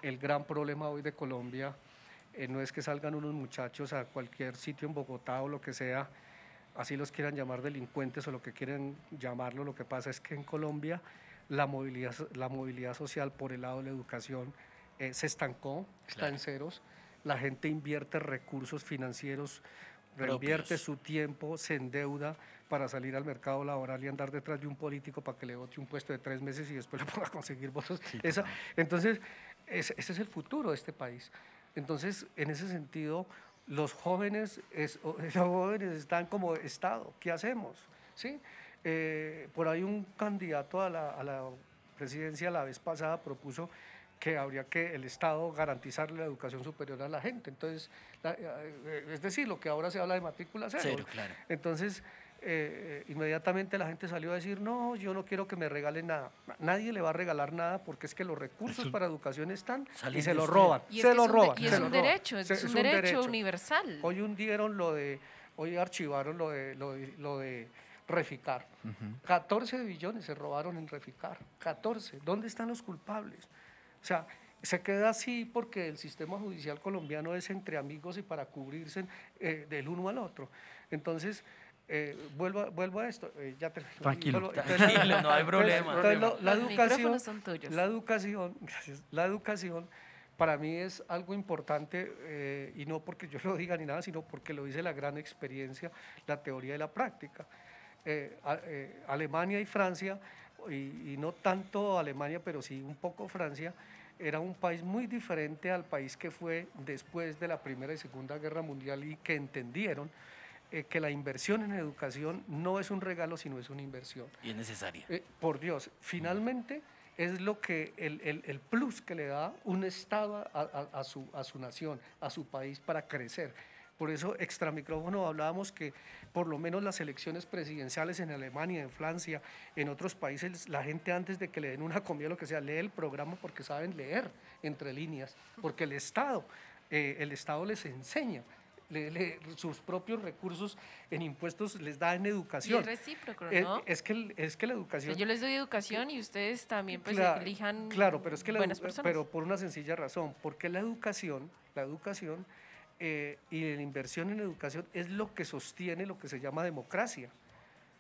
el gran problema hoy de Colombia eh, no es que salgan unos muchachos a cualquier sitio en Bogotá o lo que sea, así los quieran llamar delincuentes o lo que quieran llamarlo, lo que pasa es que en Colombia la movilidad, so- la movilidad social por el lado de la educación eh, se estancó, está en ceros, la gente invierte recursos financieros, reinvierte su tiempo, se endeuda para salir al mercado laboral y andar detrás de un político para que le vote un puesto de tres meses y después le ponga a conseguir votos. Esa- entonces, ese, ese es el futuro de este país. Entonces, en ese sentido, los jóvenes, es- los jóvenes están como Estado, ¿qué hacemos? ¿Sí? Eh, por ahí un candidato a la, a la presidencia la vez pasada propuso que habría que el Estado garantizarle la educación superior a la gente. Entonces, la- eh, es decir, lo que ahora se habla de matrícula cero. Cero, claro. Entonces, eh, inmediatamente la gente salió a decir, no, yo no quiero que me regalen nada. Nadie le va a regalar nada porque es que los recursos Eso- para educación están y se de lo usted. roban. Y es se que lo es un de- roban. y es un derecho, es un derecho universal. Hoy hundieron lo de, hoy archivaron lo de, lo de, lo de Reficar. 14 billones se robaron en Reficar. 14. ¿Dónde están los culpables? O sea, se queda así porque el sistema judicial colombiano es entre amigos y para cubrirse eh, del uno al otro. Entonces, eh, vuelvo, a- vuelvo a esto. eh, ya termino. Tranquilo. Vuelvo- Tranquilo, no hay entonces- problema. entonces, lo- la Los educación, micrófonos son tuyos. la educación, gracias, la educación para mí es algo importante eh, y no porque yo lo diga ni nada, sino porque lo dice la gran experiencia, la teoría y la práctica. Eh, a- eh, Alemania y Francia, y, y no tanto Alemania, pero sí un poco Francia, era un país muy diferente al país que fue después de la Primera y Segunda Guerra Mundial y que entendieron eh, que la inversión en educación no es un regalo, sino es una inversión. Y es necesaria. Eh, por Dios, finalmente es lo que el, el- el plus que le da un Estado a, a- a su, a su nación, a su país para crecer. Por eso, extra micrófono, hablábamos que por lo menos las elecciones presidenciales en Alemania, en Francia, en otros países, la gente antes de que le den una comida, lo que sea, lee el programa porque saben leer entre líneas, porque el Estado, eh, el Estado les enseña. Le- le- sus propios recursos en impuestos les da en Y educación. es recíproco, Eh, ¿no? es, que, el- es que la educación... yo les doy educación y ustedes también pues Cla- elijan Claro, pero es que la buenas edu- personas. pero por una sencilla razón, porque la educación, la educación eh, y la inversión en educación es lo que sostiene lo que se llama democracia.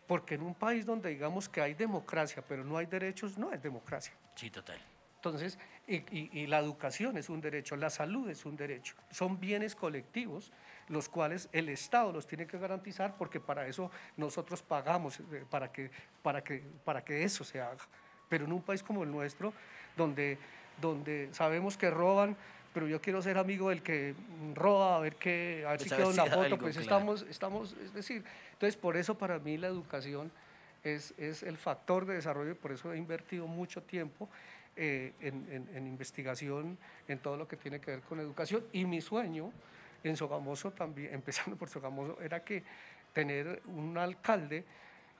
Porque en un país donde digamos que hay democracia, pero no hay derechos, no es democracia. Sí, total. Entonces, y, y- y la educación es un derecho, la salud es un derecho. Son bienes colectivos los cuales el Estado los tiene que garantizar porque para eso nosotros pagamos, eh, para que, para que, para que eso se haga. Pero en un país como el nuestro, donde, donde sabemos que roban, pero yo quiero ser amigo del que roba, a ver, qué, a ver Pues si quedo en la foto, algo, pues claro. estamos, estamos, es decir, entonces por eso para mí la educación es, es el factor de desarrollo y por eso he invertido mucho tiempo eh, en, investigación, en todo lo que tiene que ver con educación. Y mi sueño en Sogamoso también, empezando por Sogamoso, era que tener un alcalde,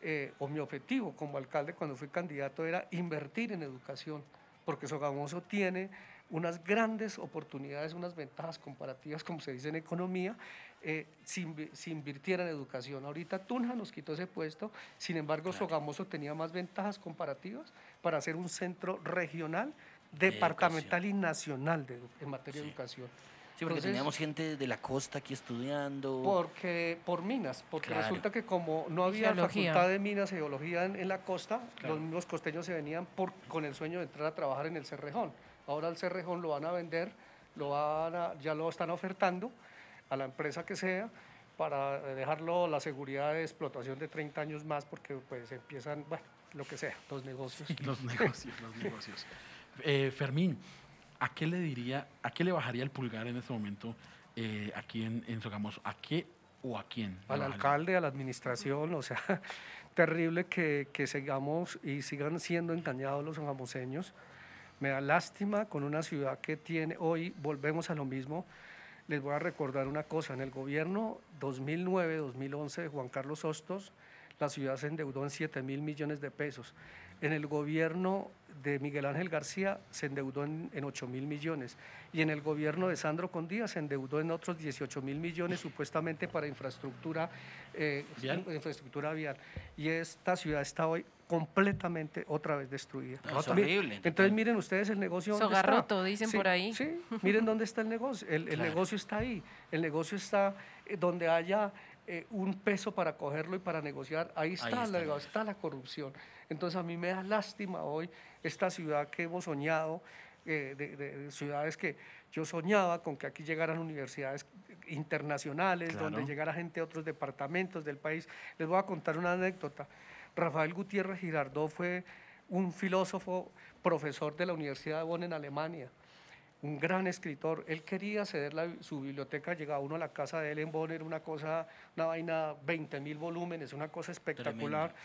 eh, o mi objetivo como alcalde cuando fui candidato era invertir en educación, porque Sogamoso tiene unas grandes oportunidades, unas ventajas comparativas, como se dice en economía, eh, si, si invirtiera en educación. Ahorita Tunja nos quitó ese puesto, sin embargo Claro. Sogamoso tenía más ventajas comparativas para ser un centro regional, De departamental y nacional de en materia de educación. Sí, porque Entonces- teníamos gente de la costa aquí estudiando. Porque, por minas, porque Claro. resulta que como no había geología. facultad de minas y geología en, en la costa, Claro. los mismos costeños se venían por, con el sueño de entrar a trabajar en el Cerrejón. Ahora el Cerrejón lo van a vender, lo van a- ya lo están ofertando a la empresa que sea para dejarlo la seguridad de explotación de 30 años más porque pues empiezan, bueno, lo que sea, los negocios. Los negocios, los negocios. Eh, Fermín, ¿a qué le diría, a qué le bajaría el pulgar en este momento eh, aquí en, en Sogamoso? ¿A qué o a quién? al bajaría? alcalde, a la administración, o sea, terrible que, que sigamos y sigan siendo engañados los sanjamoseños. Me da lástima con una ciudad que tiene, hoy volvemos a lo mismo, les voy a recordar una cosa, en el gobierno 2009-2011 de Juan Carlos Hostos, la ciudad se endeudó en 7 mil millones de pesos. En el gobierno de Miguel Ángel García se endeudó en, en 8 mil millones. Y en el gobierno de Sandro Condía se endeudó en otros 18 mil millones supuestamente para infraestructura, eh, infraestructura vial. Y esta ciudad está hoy completamente otra vez destruida. No, es horrible. Entonces miren ustedes el negocio. Sogarroto, dicen Sí, por ahí. Sí, miren dónde está el negocio. El, el Claro. negocio está ahí. El negocio está eh, donde haya eh, un peso para cogerlo y para negociar. Ahí está, está la, el negocio. está la corrupción. Entonces a mí me da lástima hoy esta ciudad que hemos soñado, eh, de, de- de ciudades que yo soñaba con que aquí llegaran universidades internacionales, Claro. donde llegara gente de otros departamentos del país. Les voy a contar una anécdota. Rafael Gutiérrez Girardot fue un filósofo, profesor de la Universidad de Bonn en Alemania un gran escritor. Él quería ceder la- su biblioteca, llegaba uno a la casa de él en Bonn, era una cosa, una vaina, 20 mil volúmenes, una cosa espectacular.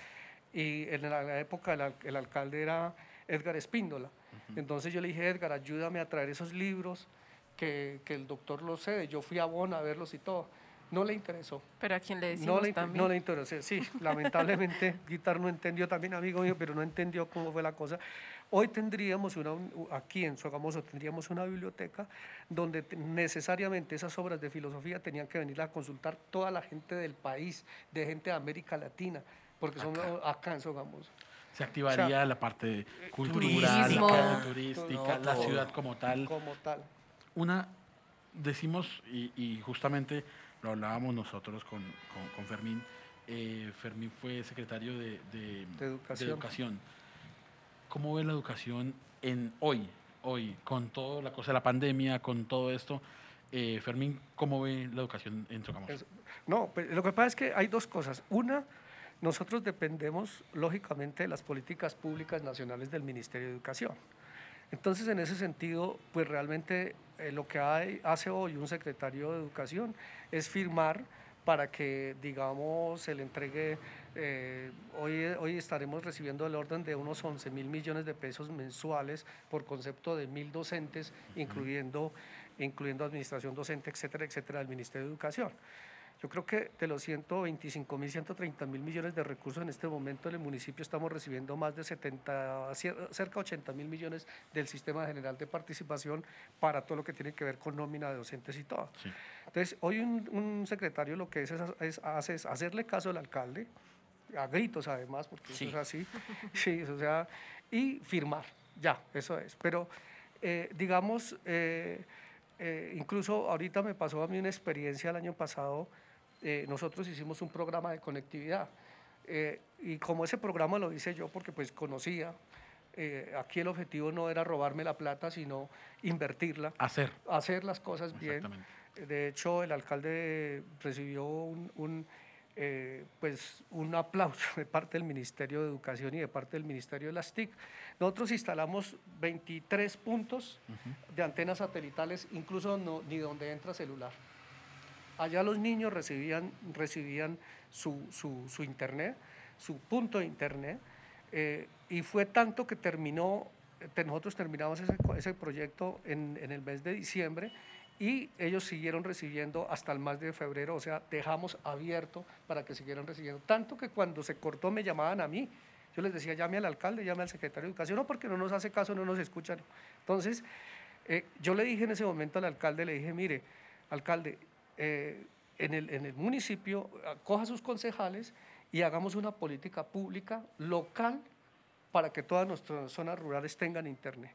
Y en la, época el alcalde era Edgar Espíndola. Entonces yo le dije, Edgar, ayúdame a traer esos libros que, que el doctor los cede. Yo fui a Bonn a verlos y todo. No le interesó. Pero a quien le No decimos le, inter- también. no le interesó. Sí, lamentablemente Guitar no entendió también, amigo mío, pero no entendió cómo fue la cosa. Hoy tendríamos una, aquí en Sogamoso tendríamos una biblioteca donde te- necesariamente esas obras de filosofía tenían que venir a consultar toda la gente del país, de gente de América Latina, porque son Acá. acá en Sogamoso. Se activaría la parte cultural, turismo. la parte turística, No, la ciudad como tal. Como tal. Una, decimos, y, y justamente lo hablábamos nosotros con, con- con Fermín, eh, Fermín fue secretario de, de- De educación. educación. ¿Cómo ve la educación en hoy, hoy, con toda la cosa de la pandemia, con todo esto? Eh, Fermín, ¿cómo ve la educación en? Es- No, pues, lo que pasa es que hay dos cosas. Una, nosotros dependemos lógicamente de las políticas públicas nacionales del Ministerio de Educación. Entonces, en ese sentido, pues realmente eh, lo que hay- hace hoy un secretario de Educación es firmar para que, digamos, se le entregue, eh, hoy, hoy estaremos recibiendo el orden de unos 11 mil millones de pesos mensuales por concepto de mil docentes, incluyendo, incluyendo administración docente, etcétera, etcétera, del Ministerio de Educación. Yo creo que de los 125 mil, 130 mil millones de recursos en este momento en el municipio estamos recibiendo más de 70, cier- cerca de 80 mil millones del Sistema General de Participación para todo lo que tiene que ver con nómina de docentes y todo. Sí. Entonces, hoy un, un secretario lo que es, es, es- hace es hacerle caso al alcalde, a gritos además, porque Sí. eso es así, sí, o sea, y firmar, ya, eso es. Pero, eh, digamos, eh, eh, incluso ahorita me pasó a mí una experiencia el año pasado, eh, nosotros hicimos un programa de conectividad, eh, y como ese programa lo hice yo porque pues conocía, eh, aquí el objetivo no era robarme la plata, sino invertirla, Hacer. hacer las cosas bien. De hecho, el alcalde recibió un, un, eh, pues, un aplauso de parte del Ministerio de Educación y de parte del Ministerio de las TIC. Nosotros instalamos 23 puntos de antenas satelitales, incluso no- ni donde entra celular. Allá los niños recibían, recibían su, su- internet, su punto de internet, eh, y fue tanto que terminó, nosotros terminamos ese, ese proyecto en, en el mes de diciembre y ellos siguieron recibiendo hasta el mes de febrero, o sea, dejamos abierto para que siguieran recibiendo. Tanto que cuando se cortó me llamaban a mí, yo les decía, llame al alcalde, llame al secretario de Educación, no, porque no nos hace caso, no nos escuchan. Entonces, eh, yo le dije en ese momento al alcalde, le dije, mire, alcalde, eh, en, el, en el municipio coja sus concejales y hagamos una política pública local para que todas nuestras zonas rurales tengan internet.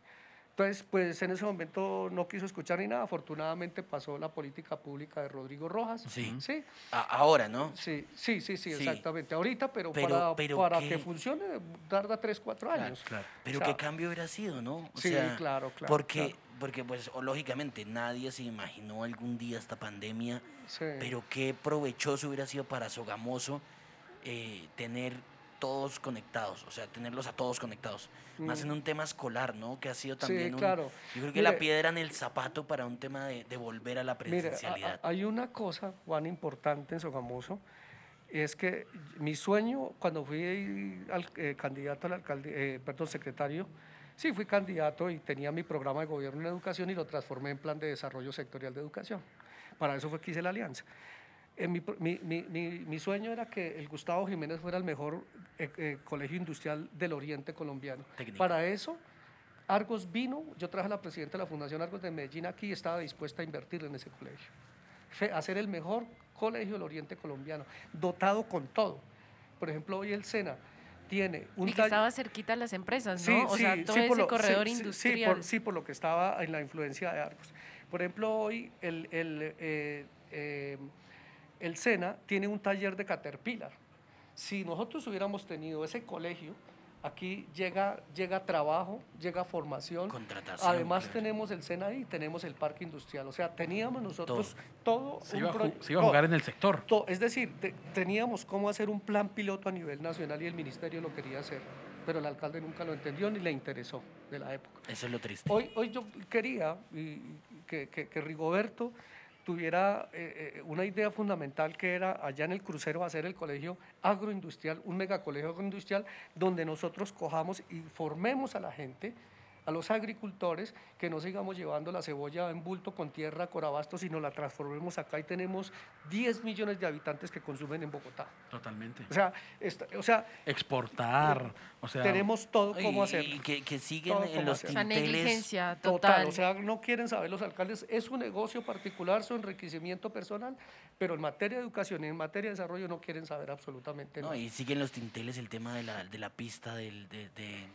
Entonces, pues en ese momento no quiso escuchar ni nada. Afortunadamente pasó la política pública de Rodrigo Rojas. Sí. Sí, ahora, ¿no? sí, sí, sí, sí, Sí. exactamente. Ahorita, pero, Pero- para, pero para qué- que funcione tarda 3, 4 Claro, años. Claro. Pero O sea, qué cambio hubiera sido, ¿no? O Sí, claro, claro, Porque, claro. Porque pues, o, lógicamente, nadie se imaginó algún día esta pandemia, Sí. pero qué provechoso hubiera sido para Sogamoso eh, tener todos conectados, o sea, tenerlos a todos conectados. Más en un tema escolar, ¿no? Que ha sido Mm. Sí, también un- claro. Yo creo que Mire, la piedra en el zapato para un tema de, de volver a la Mire, a- presencialidad. a- hay una cosa, Juan, importante en Sogamoso, es que mi sueño cuando fui al- eh, candidato al alcalde, eh, perdón, secretario, sí, fui candidato y tenía mi programa de gobierno en educación y lo transformé en plan de desarrollo sectorial de educación. Para eso fue que hice la alianza. En mi, pro- mi- mi- mi- mi sueño era que el Gustavo Jiménez fuera el mejor eh, eh, colegio industrial del oriente colombiano. Para eso, Argos vino, yo traje a la presidenta de la Fundación Argos de Medellín aquí y estaba dispuesta a invertir en ese colegio. Hacer el mejor colegio del oriente colombiano, dotado con todo. Por ejemplo, hoy el SENA tiene un Y que estaba cerquita a las empresas, ¿no? Sí, o sea, todo sí, ese lo- corredor industrial. por, sí, por lo que estaba en la influencia de Argos. Por ejemplo, hoy el, el, eh, eh, el SENA tiene un taller de Caterpillar. Si nosotros hubiéramos tenido ese colegio, aquí llega, llega trabajo, llega formación. Contratación, Además claro. tenemos el SENA ahí, tenemos el parque industrial. O sea, teníamos nosotros todo, Se un iba, se iba a todo. jugar en el sector. To- Es decir, te- teníamos cómo hacer un plan piloto a nivel nacional y el ministerio lo quería hacer, pero el alcalde nunca lo entendió ni le interesó de la época. Eso es lo triste. Hoy, hoy yo quería y- que, que- que Rigoberto tuviera eh, eh, una idea fundamental que era allá en el crucero hacer el colegio agroindustrial, un megacolegio agroindustrial, donde nosotros cojamos y formemos a la gente, a los agricultores, que no sigamos llevando la cebolla en bulto con tierra, corabasto, sino la transformemos acá y tenemos 10 millones de habitantes que consumen en Bogotá. Totalmente. O sea, esta- o sea Exportar. O sea, tenemos todo Y- cómo y, hacerlo. que, que siguen Todo en los tinteles. negligencia Total, total. o sea, no quieren saber los alcaldes, es su negocio particular, su enriquecimiento personal, pero en materia de educación y en materia de desarrollo no quieren saber absolutamente No, nada. y siguen los tinteles el tema de la, de la pista del, de- de-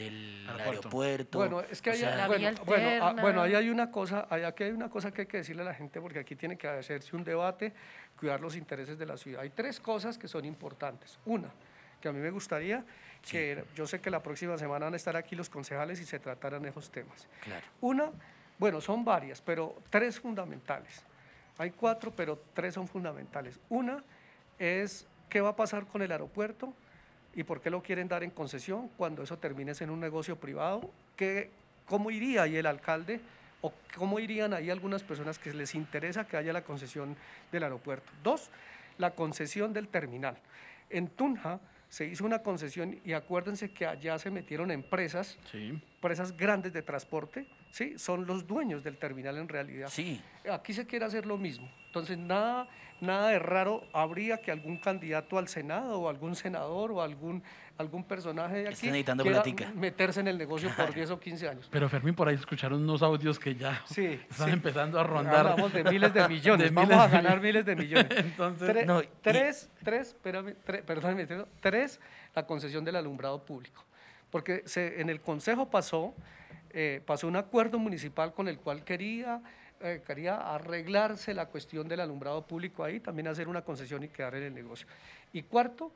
del Aeropuerto. aeropuerto. Bueno, es que hay, sea, bueno, bueno, ah, bueno, ahí hay una cosa, ahí aquí hay una cosa que hay que decirle a la gente porque aquí tiene que hacerse un debate, cuidar los intereses de la ciudad. Hay tres cosas que son importantes. Una, que a mí me gustaría que yo sé que la próxima semana van a estar aquí los concejales y se trataran esos temas. claro. Una, bueno, son varias, pero tres fundamentales. Hay cuatro, pero tres son fundamentales. Una es qué va a pasar con el aeropuerto y por qué lo quieren dar en concesión cuando eso termine en un negocio privado. ¿Qué, ¿Cómo iría ahí el alcalde o cómo irían ahí algunas personas que les interesa que haya la concesión del aeropuerto? Dos, la concesión del terminal. En Tunja se hizo una concesión y acuérdense que allá se metieron empresas sí. empresas grandes de transporte, ¿sí? son los dueños del terminal en realidad. Sí, Aquí se quiere hacer lo mismo. Entonces, nada, nada de raro habría que algún candidato al Senado o algún senador o algún, algún personaje de aquí necesitando meterse en el negocio por 10 o 15 años. Pero Fermín, por ahí escucharon unos audios que ya Sí, están sí. empezando a rondar. Hablamos de miles de millones, De vamos miles a de ganar mil- miles de millones. Entonces, Tre- No, y- tres, tres, espérame, tre- perdóname, tre- tres, la concesión del alumbrado público. Porque se- en el Consejo pasó, eh, pasó un acuerdo municipal con el cual quería, quería arreglarse la cuestión del alumbrado público ahí, también hacer una concesión y quedar en el negocio. Y cuarto,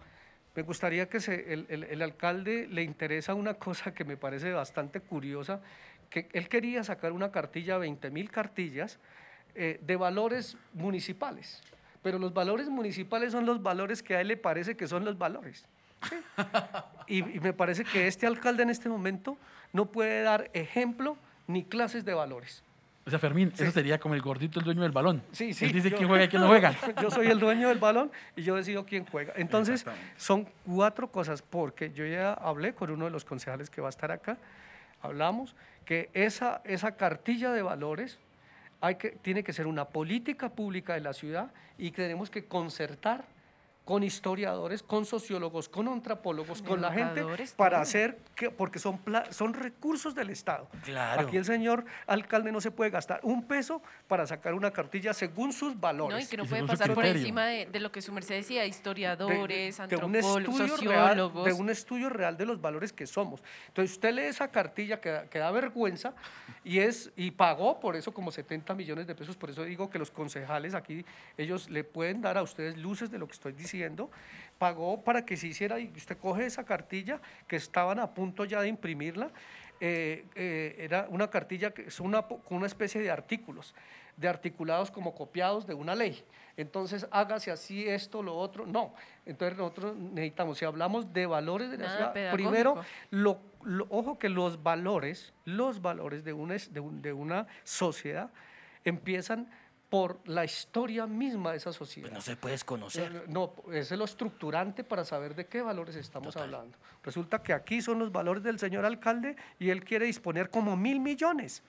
me gustaría que el, alcalde le interesa una cosa que me parece bastante curiosa, que él quería sacar una cartilla, 20 mil cartillas, eh, de valores municipales. Pero los valores municipales son los valores que a él le parece que son los valores. y me parece que este alcalde en este momento no puede dar ejemplo ni clases de valores. O sea, Fermín, eso sería como el gordito, el dueño del balón. Sí, sí. Él dice yo- quién juega y quién no juega. Yo soy el dueño del balón y yo decido quién juega. Entonces, son cuatro cosas, porque yo ya hablé con uno de los concejales que va a estar acá, hablamos que esa, esa cartilla de valores hay que, tiene que ser una política pública de la ciudad y que tenemos que concertar con historiadores, con sociólogos, con antropólogos, con la gente para hacer que, porque son, pla- son recursos del Estado. Claro. Aquí el señor alcalde no se puede gastar un peso para sacar una cartilla según sus valores. ¿no? Y que no Y puede pasar por encima de, de lo que su merced decía, de- historiadores, de un antropólogos, estudio real, sociólogos. de un estudio real de los valores que somos. Entonces usted lee esa cartilla que, da- que da vergüenza y es y pagó por eso como 70 millones de pesos. Por eso digo que los concejales aquí ellos le pueden dar a ustedes luces de lo que estoy diciendo. Pagó para que se hiciera y usted coge esa cartilla que estaban a punto ya de imprimirla. eh, eh, era una cartilla que es una, una especie de artículos, de articulados como copiados de una ley. Entonces, hágase así esto, lo otro. No. Entonces, nosotros necesitamos, si hablamos de valores de la Nada ciudad, pedagógico. primero, lo, lo- ojo que los valores, los valores de una, de un- de una sociedad empiezan por la historia misma de esa sociedad. Pues no se puedes conocer. Eh, No, ese es lo estructurante para saber de qué valores estamos Total. hablando. Resulta que aquí son los valores del señor alcalde y él quiere disponer como mil millones.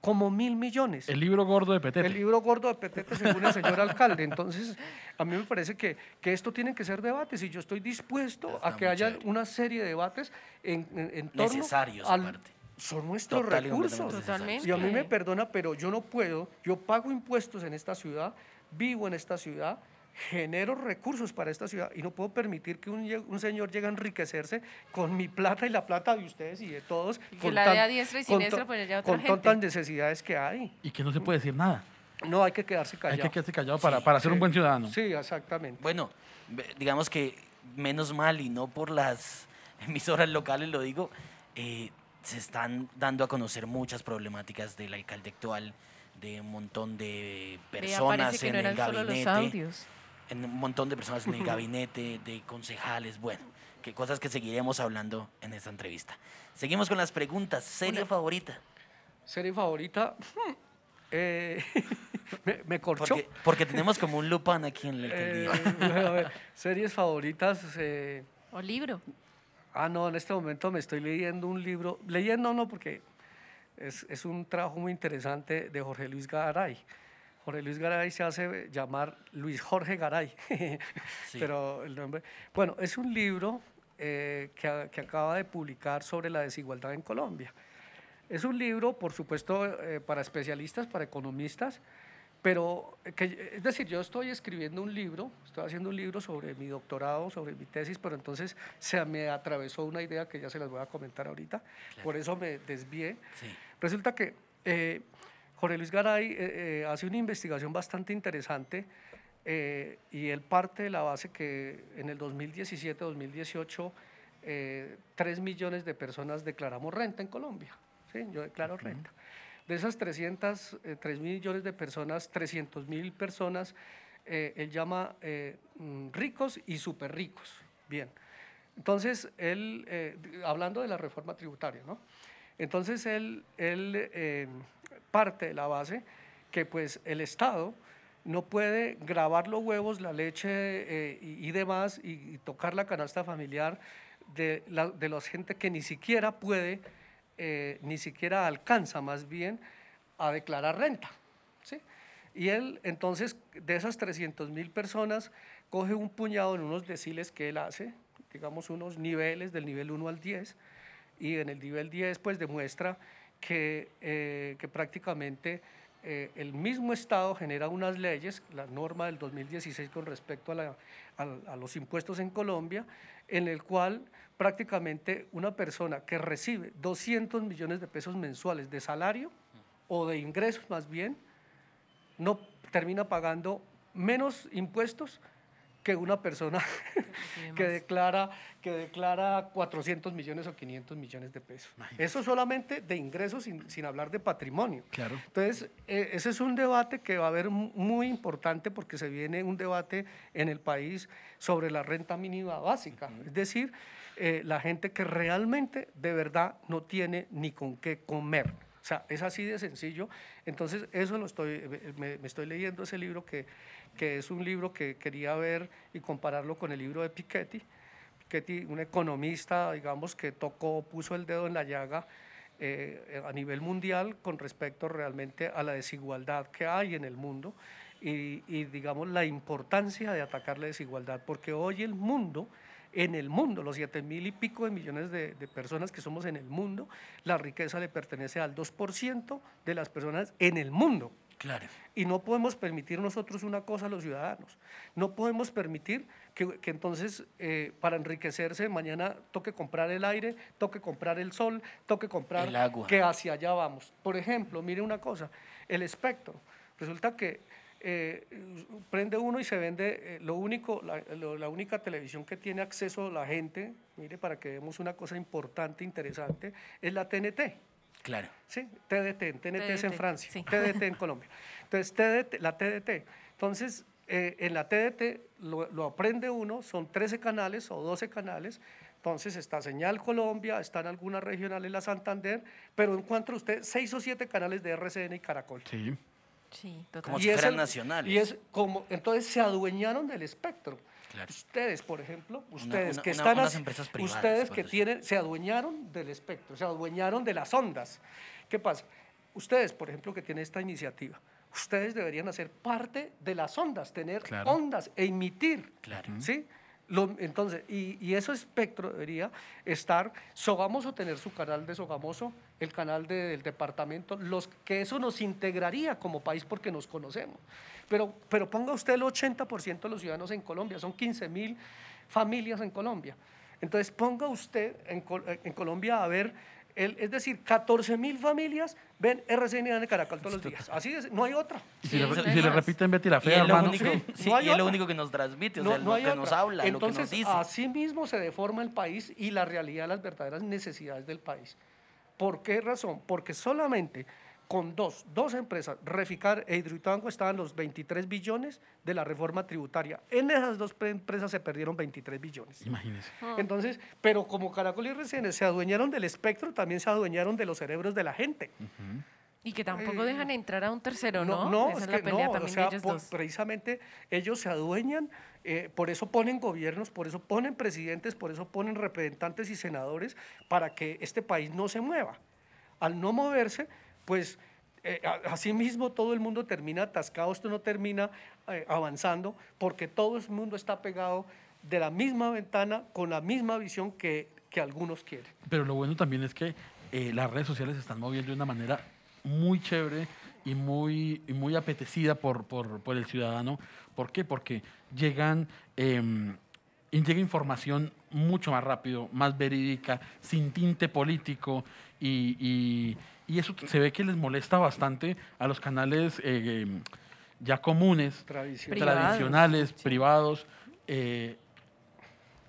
Como mil millones. El libro gordo de Petete. El libro gordo de Petete según el señor alcalde. Entonces, a mí me parece que, que esto tiene que ser debates y yo estoy dispuesto Está a que haya chévere. una serie de debates en, en, en torno Necesarios, al- aparte. Son nuestros Total recursos. Totalmente. Y a mí me perdona, pero yo no puedo, yo pago impuestos en esta ciudad, vivo en esta ciudad, genero recursos para esta ciudad y no puedo permitir que un, señor llegue a enriquecerse con mi plata y la plata de ustedes y de todos. Y que con la tan- dé a diestra y con siniestra por allá otra Con gente. tantas necesidades que hay. Y que no se puede decir nada. No, hay que quedarse Hay callado. que quedarse callado para, para ser un buen ciudadano. Sí, exactamente. Bueno, digamos que menos mal y no por las emisoras locales lo digo, eh, se están dando a conocer muchas problemáticas del alcalde actual, de un montón de personas en no el gabinete, en un montón de personas en el gabinete, de concejales, bueno, que cosas que seguiremos hablando en esta entrevista. Seguimos con las preguntas. ¿Serie Una- favorita? Serie favorita. hmm, eh, me, me corchó. Porque, porque tenemos como un Lupin aquí en la Eh, alcaldía. a ver, series favoritas. eh, O libro. Ah, no, en este momento me estoy leyendo un libro, leyendo no, porque es, es un trabajo muy interesante de Jorge Luis Garay. Jorge Luis Garay se hace llamar Luis Jorge Garay, Sí. pero el nombre... Bueno, es un libro eh, que, a- que acaba de publicar sobre la desigualdad en Colombia. Es un libro, por supuesto, eh, para especialistas, para economistas, pero, eh, que, es decir, yo estoy escribiendo un libro, estoy haciendo un libro sobre mi doctorado, sobre mi tesis, pero entonces se me atravesó una idea que ya se las voy a comentar ahorita, por eso me desvié. Sí. Resulta que eh, Jorge Luis Garay eh, eh, hace una investigación bastante interesante eh, y él parte de la base que en el 2017-2018 eh, 3 millones de personas declaramos renta en Colombia. ¿sí? Yo declaro renta. De esas 300, eh, 3 millones de personas, 300 mil personas, eh, él llama eh, mm, ricos y súper ricos. Bien. Entonces, él, eh, hablando de la reforma tributaria, ¿no? Entonces, él, él parte de la base que pues el Estado no puede grabar los huevos, la leche y, demás y, y tocar la canasta familiar de la, de la gente que ni siquiera puede, eh, ni siquiera alcanza más bien a declarar renta. ¿sí? Y él, entonces, de esas 300 mil personas, coge un puñado en unos deciles que él hace, digamos unos niveles del nivel 1 al 10, y en el nivel 10 pues demuestra que, eh, que prácticamente eh, el mismo Estado genera unas leyes, la norma del 2016 con respecto a, los impuestos en Colombia, en el cual prácticamente una persona que recibe 200 millones de pesos mensuales de salario o de ingresos más bien, no termina pagando menos impuestos que una persona Sí, que declara, que declara 400 millones o 500 millones de pesos. Imagínate. Eso solamente de ingresos sin, sin hablar de patrimonio. Claro. Entonces, eh, ese es un debate que va a haber mu- muy importante porque se viene un debate en el país sobre la renta mínima básica. Es decir, eh, la gente que realmente de verdad no tiene ni con qué comer. O sea, es así de sencillo. Entonces, eso lo estoy, eh, me, estoy leyendo ese libro que, que es un libro que quería ver y compararlo con el libro de Piketty. Piketty, un economista, digamos, que tocó, puso el dedo en la llaga eh, a nivel mundial con respecto realmente a la desigualdad que hay en el mundo y, digamos, la importancia de atacar la desigualdad, porque hoy el mundo, en el mundo, los siete mil y pico de millones de, de personas que somos en el mundo, la riqueza le pertenece al 2% de las personas en el mundo. Claro. Y no podemos permitir nosotros una cosa a los ciudadanos. No podemos permitir que, que entonces eh, para enriquecerse mañana toque comprar el aire, toque comprar el sol, toque comprar El agua. que hacia allá vamos. Por ejemplo, mire una cosa, el espectro. Resulta que eh, prende uno y se vende eh, lo único, la, lo- la única televisión que tiene acceso la gente, mire, para que veamos una cosa importante, interesante, es la TNT. Claro. Sí, TDT, TNT es en Francia, sí. TDT en Colombia. Entonces, TDT, la TDT. Entonces, eh, en la TDT lo, lo aprende uno, son 13 canales o 12 canales. Entonces, está Señal Colombia, están algunas regionales, la Santander, pero encuentra usted 6 o 7 canales de RCN y Caracol. Sí. Sí, total. Como Y si es fueran el- nacionales. Y es como, entonces se adueñaron del espectro. Claro. Ustedes, por ejemplo, ustedes una- que una- están, unas haci- empresas privadas, ustedes que decirlo. tienen, se adueñaron del espectro, se adueñaron de las ondas. ¿Qué pasa? Ustedes, por ejemplo, que tienen esta iniciativa, ustedes deberían hacer parte de las ondas, tener Claro. ondas e emitir. Claro. ¿Sí? Lo- entonces, y, y ese espectro debería estar, Sogamoso tener su canal de Sogamoso, el canal de- del departamento, los, que eso nos integraría como país porque nos conocemos. Pero, pero ponga usted el 80% de los ciudadanos en Colombia, son 15 mil familias en Colombia. Entonces ponga usted en, Col- en Colombia a ver, el- es decir, 14 mil familias ven RCN de Caracol todos los días. Así es, no hay otra. Y Sí, si, le, si le repiten Betty la Fea, es lo hermano. único, sí, sí, no hay y es lo único que nos transmite, o No- sea, no lo hay que nos otra. habla, Entonces, lo que nos dice. así mismo se deforma el país y la realidad las verdaderas necesidades del país. ¿Por qué razón? Porque solamente con dos, dos empresas, Reficar e Hidroituango, estaban los 23 billones de la reforma tributaria. En esas dos pre- empresas se perdieron 23 billones. Imagínese. Entonces, pero como Caracol y RCN se adueñaron del espectro, también se adueñaron de los cerebros de la gente. Y que tampoco Eh, dejan entrar a un tercero, No, ¿no? no, Esa es es la que pelea no, o también sea, de ellos por- dos. precisamente ellos se adueñan, eh, por eso ponen gobiernos, por eso ponen presidentes, por eso ponen representantes y senadores para que este país no se mueva. Al no moverse, pues eh, a- así mismo todo el mundo termina atascado, esto no termina eh, avanzando, porque todo el mundo está pegado de la misma ventana, con la misma visión que, que algunos quieren. Pero lo bueno también es que eh, las redes sociales se están moviendo de una manera muy chévere y muy, y muy apetecida por, por, por el ciudadano. ¿Por qué? Porque llegan, y llega información mucho más rápido, más verídica, sin tinte político y, y- y eso se ve que les molesta bastante a los canales eh, em, ya comunes tradicionales, sí. privados. eh,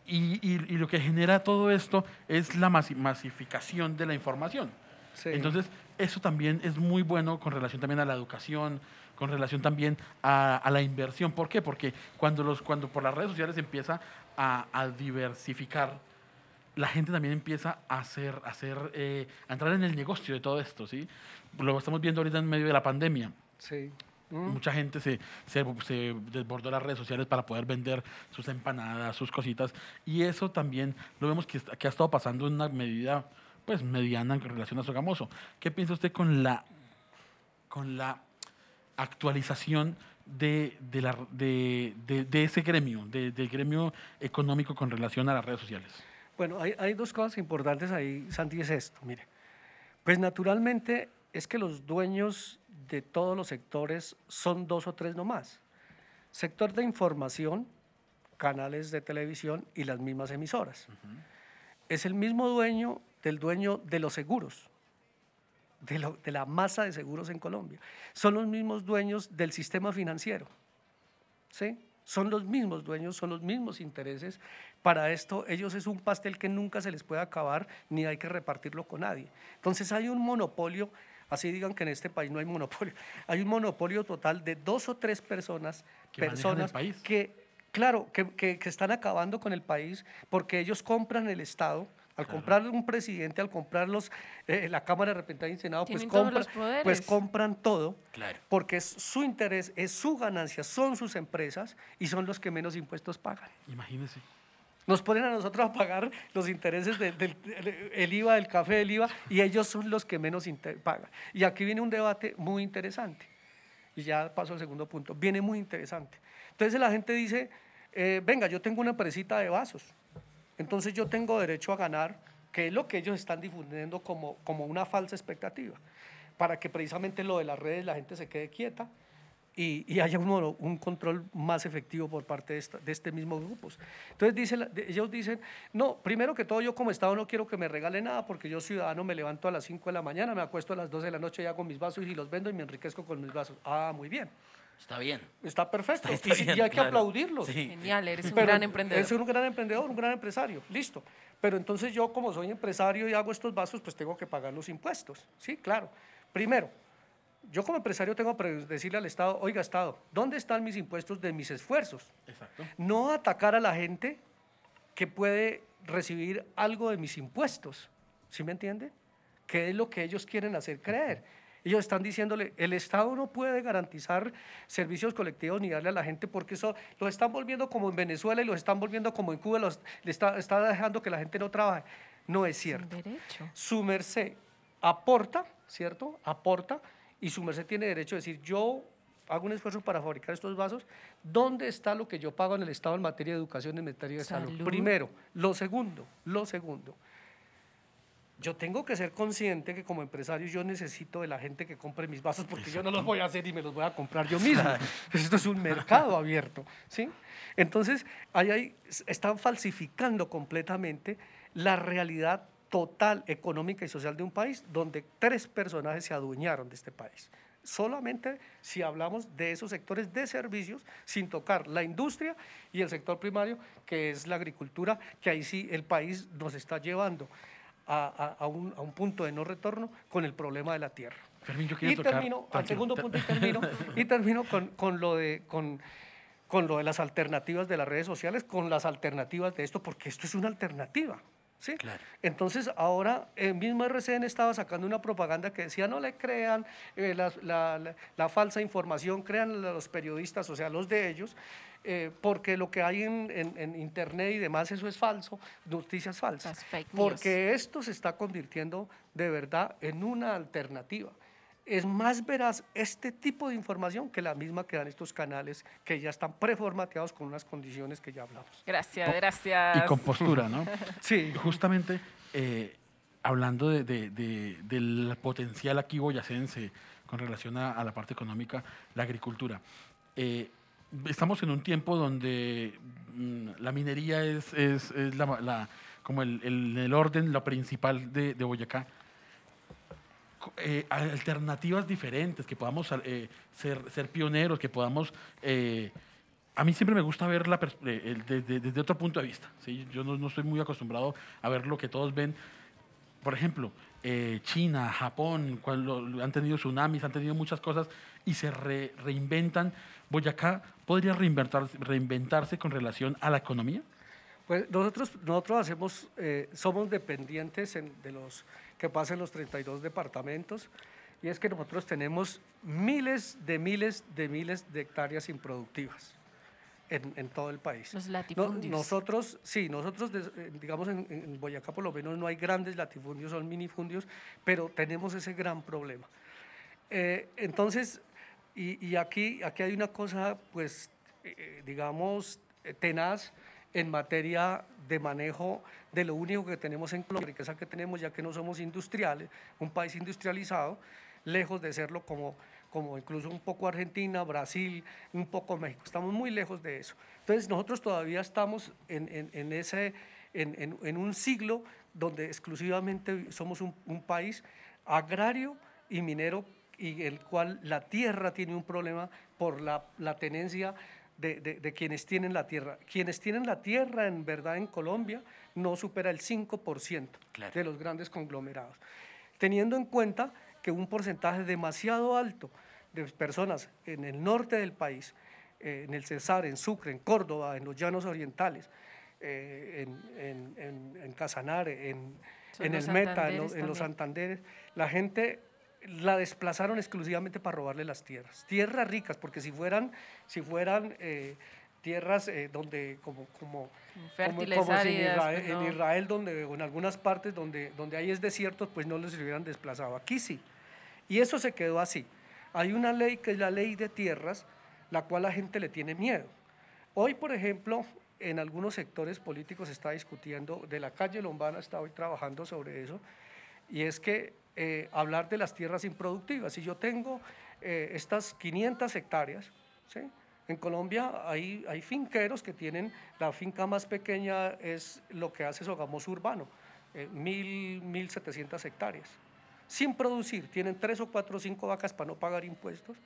y, y- y lo que genera todo esto es la masi- masificación de la información. Sí. Entonces, eso también es muy bueno con relación también a la educación, con relación también a, a la inversión. ¿Por qué? Porque cuando, los, cuando por las redes sociales empieza a, a diversificar, la gente también empieza a hacer, a hacer, eh, a entrar en el negocio de todo esto, ¿sí? Lo estamos viendo ahorita en medio de la pandemia. Sí. Mm. Mucha gente se, se, se desbordó las redes sociales para poder vender sus empanadas, sus cositas. Y eso también lo vemos que, que ha estado pasando en una medida pues mediana en relación a Sogamoso. ¿Qué piensa usted con la, con la actualización de, de, la, de, de- ese gremio, de- del gremio económico con relación a las redes sociales? Bueno, hay, hay dos cosas importantes ahí, Santi, es esto, mire. Pues naturalmente es que los dueños de todos los sectores son dos o tres nomás. Sector de información, canales de televisión y las mismas emisoras. Es el mismo dueño del dueño de los seguros, de, lo- de la masa de seguros en Colombia. Son los mismos dueños del sistema financiero. ¿sí? Son los mismos dueños, son los mismos intereses. Para esto, ellos es un pastel que nunca se les puede acabar, ni hay que repartirlo con nadie. Entonces hay un monopolio, así digan que en este país no hay monopolio, hay un monopolio total de dos o tres personas, Que el personas país. que, claro, que, que- que están acabando con el país porque ellos compran el Estado. Al comprar un presidente, al comprar los, eh, la Cámara de Representantes y Senado, pues, compra- pues compran todo Claro. porque es su interés, es su ganancia, son sus empresas y son los que menos impuestos pagan. Imagínese. Nos ponen a nosotros a pagar los intereses de- del el- el IVA, del café del IVA, y ellos son los que menos pagan. Y aquí viene un debate muy interesante. Y ya paso al segundo punto. Viene muy interesante. Entonces la gente dice, eh, venga, yo tengo una presita de vasos. Entonces yo tengo derecho a ganar, que es lo que ellos están difundiendo como, como una falsa expectativa, para que precisamente lo de las redes la gente se quede quieta y, y haya un, un control más efectivo por parte de, esta- de este mismo grupos. Entonces ellos dicen, no, primero que todo yo como Estado no quiero que me regale nada porque yo ciudadano me levanto a las 5 de la mañana, me acuesto a las 12 de la noche ya con mis vasos y los vendo y me enriquezco con mis vasos. Ah, muy bien. Está bien. Está perfecto. Está y, hay que claro. aplaudirlo. Sí. Genial, eres un Pero gran emprendedor. Es un gran emprendedor, un gran empresario, listo. Pero entonces yo como soy empresario y hago estos vasos, pues tengo que pagar los impuestos. Sí, claro. Primero, yo como empresario tengo que decirle al Estado, oiga Estado, ¿dónde están mis impuestos de mis esfuerzos? Exacto. No atacar a la gente que puede recibir algo de mis impuestos. ¿Sí me entiende? ¿Qué es lo que ellos quieren hacer creer? Ellos están diciéndole, el Estado no puede garantizar servicios colectivos ni darle a la gente porque eso los están volviendo como en Venezuela y los están volviendo como en Cuba, los, le está, está dejando que la gente no trabaje. No es cierto. Su merced aporta, ¿cierto? Aporta y su merced tiene derecho a decir, yo hago un esfuerzo para fabricar estos vasos, ¿dónde está lo que yo pago en el Estado en materia de educación, en materia de salud? Salud. Primero. Lo segundo, lo segundo. Yo tengo que ser consciente que como empresario yo necesito de la gente que compre mis vasos porque yo no los voy a hacer y me los voy a comprar yo mismo. Esto es un mercado abierto, ¿sí? Entonces, ahí hay- están falsificando completamente la realidad total económica y social de un país donde tres personajes se adueñaron de este país. Solamente si hablamos de esos sectores de servicios, sin tocar la industria y el sector primario, que es la agricultura, que ahí sí el país nos está llevando a, a- un, a un punto de no retorno con el problema de la tierra. Fermín, yo Y tocar... termino, al segundo punto y termino, y termino con, con lo de, con, con lo de las alternativas de las redes sociales, con las alternativas de esto, porque esto es una alternativa. ¿sí? Claro. Entonces, ahora el mismo RCN estaba sacando una propaganda que decía, no le crean eh, la, la- la- la falsa información, crean a los periodistas, o sea, los de ellos, eh, porque lo que hay en, en- en Internet y demás, eso es falso, noticias falsas. Las fake news. Porque esto se está convirtiendo de verdad en una alternativa. Es más veraz este tipo de información que la misma que dan estos canales que ya están preformateados con unas condiciones que ya hablamos. Gracias, gracias. Y con postura, ¿no? Sí, justamente eh, hablando de- de- de- del potencial aquí boyacense con relación a, a la parte económica, la agricultura. eh, estamos en un tiempo donde mm, la minería es, es- es la- la- como el, el- el orden, lo principal de, de Boyacá. Eh, alternativas diferentes, que podamos eh, ser, ser pioneros, que podamos... eh, a mí siempre me gusta ver la pers- eh, desde, desde otro punto de vista. ¿sí? Yo no, no estoy muy acostumbrado a ver lo que todos ven. Por ejemplo, eh, China, Japón, cuando han tenido tsunamis, han tenido muchas cosas y se re- reinventan. ¿Boyacá podría reinventarse, reinventarse con relación a la economía? Pues nosotros, nosotros hacemos, eh, somos dependientes en- de los que pasan los 32 departamentos y es que nosotros tenemos miles de miles de miles de hectáreas improductivas en, en todo el país. Los No- latifundios. nosotros, sí, nosotros, des- eh, digamos, en, en Boyacá por lo menos no hay grandes latifundios, son minifundios, pero tenemos ese gran problema. Eh, entonces, y, y aquí, aquí hay una cosa, pues, eh, digamos, eh, tenaz en materia de manejo de lo único que tenemos en Colombia, la riqueza que tenemos, ya que no somos industriales, un país industrializado, lejos de serlo como, como incluso un poco Argentina, Brasil, un poco México. Estamos muy lejos de eso. Entonces, nosotros todavía estamos en, en- en ese, en- en un siglo donde exclusivamente somos un, un país agrario y minero y el cual la tierra tiene un problema por la, la tenencia de, de- de quienes tienen la tierra. Quienes tienen la tierra en verdad en Colombia no supera el 5% Claro. de los grandes conglomerados. Teniendo en cuenta que un porcentaje demasiado alto de personas en el norte del país, eh, en el Cesar, en Sucre, en Córdoba, en los llanos orientales, eh, en, en, en- en Casanare, en, en el Meta, en, los- en los. Santanderes, la gente la desplazaron exclusivamente para robarle las tierras. Tierras ricas, porque si fueran, si fueran eh, tierras eh, donde, como, como, como, como si en Israel, pues, en. Israel, donde, o en algunas partes donde, donde hay es desierto, pues no les hubieran desplazado. Aquí sí. Y eso se quedó así. Hay una ley que es la ley de tierras, la cual la gente le tiene miedo. Hoy, por ejemplo, en algunos sectores políticos se está discutiendo, de la calle Lombana está hoy trabajando sobre eso, y es que eh, hablar de las tierras improductivas. Si yo tengo eh, estas 500 hectáreas, ¿sí? en Colombia hay, hay finqueros que tienen, la finca más pequeña es lo que hace Sogamoso Urbano, eh, mil, 1.700 hectáreas. Sin producir, tienen tres o cuatro o cinco vacas para no pagar impuestos,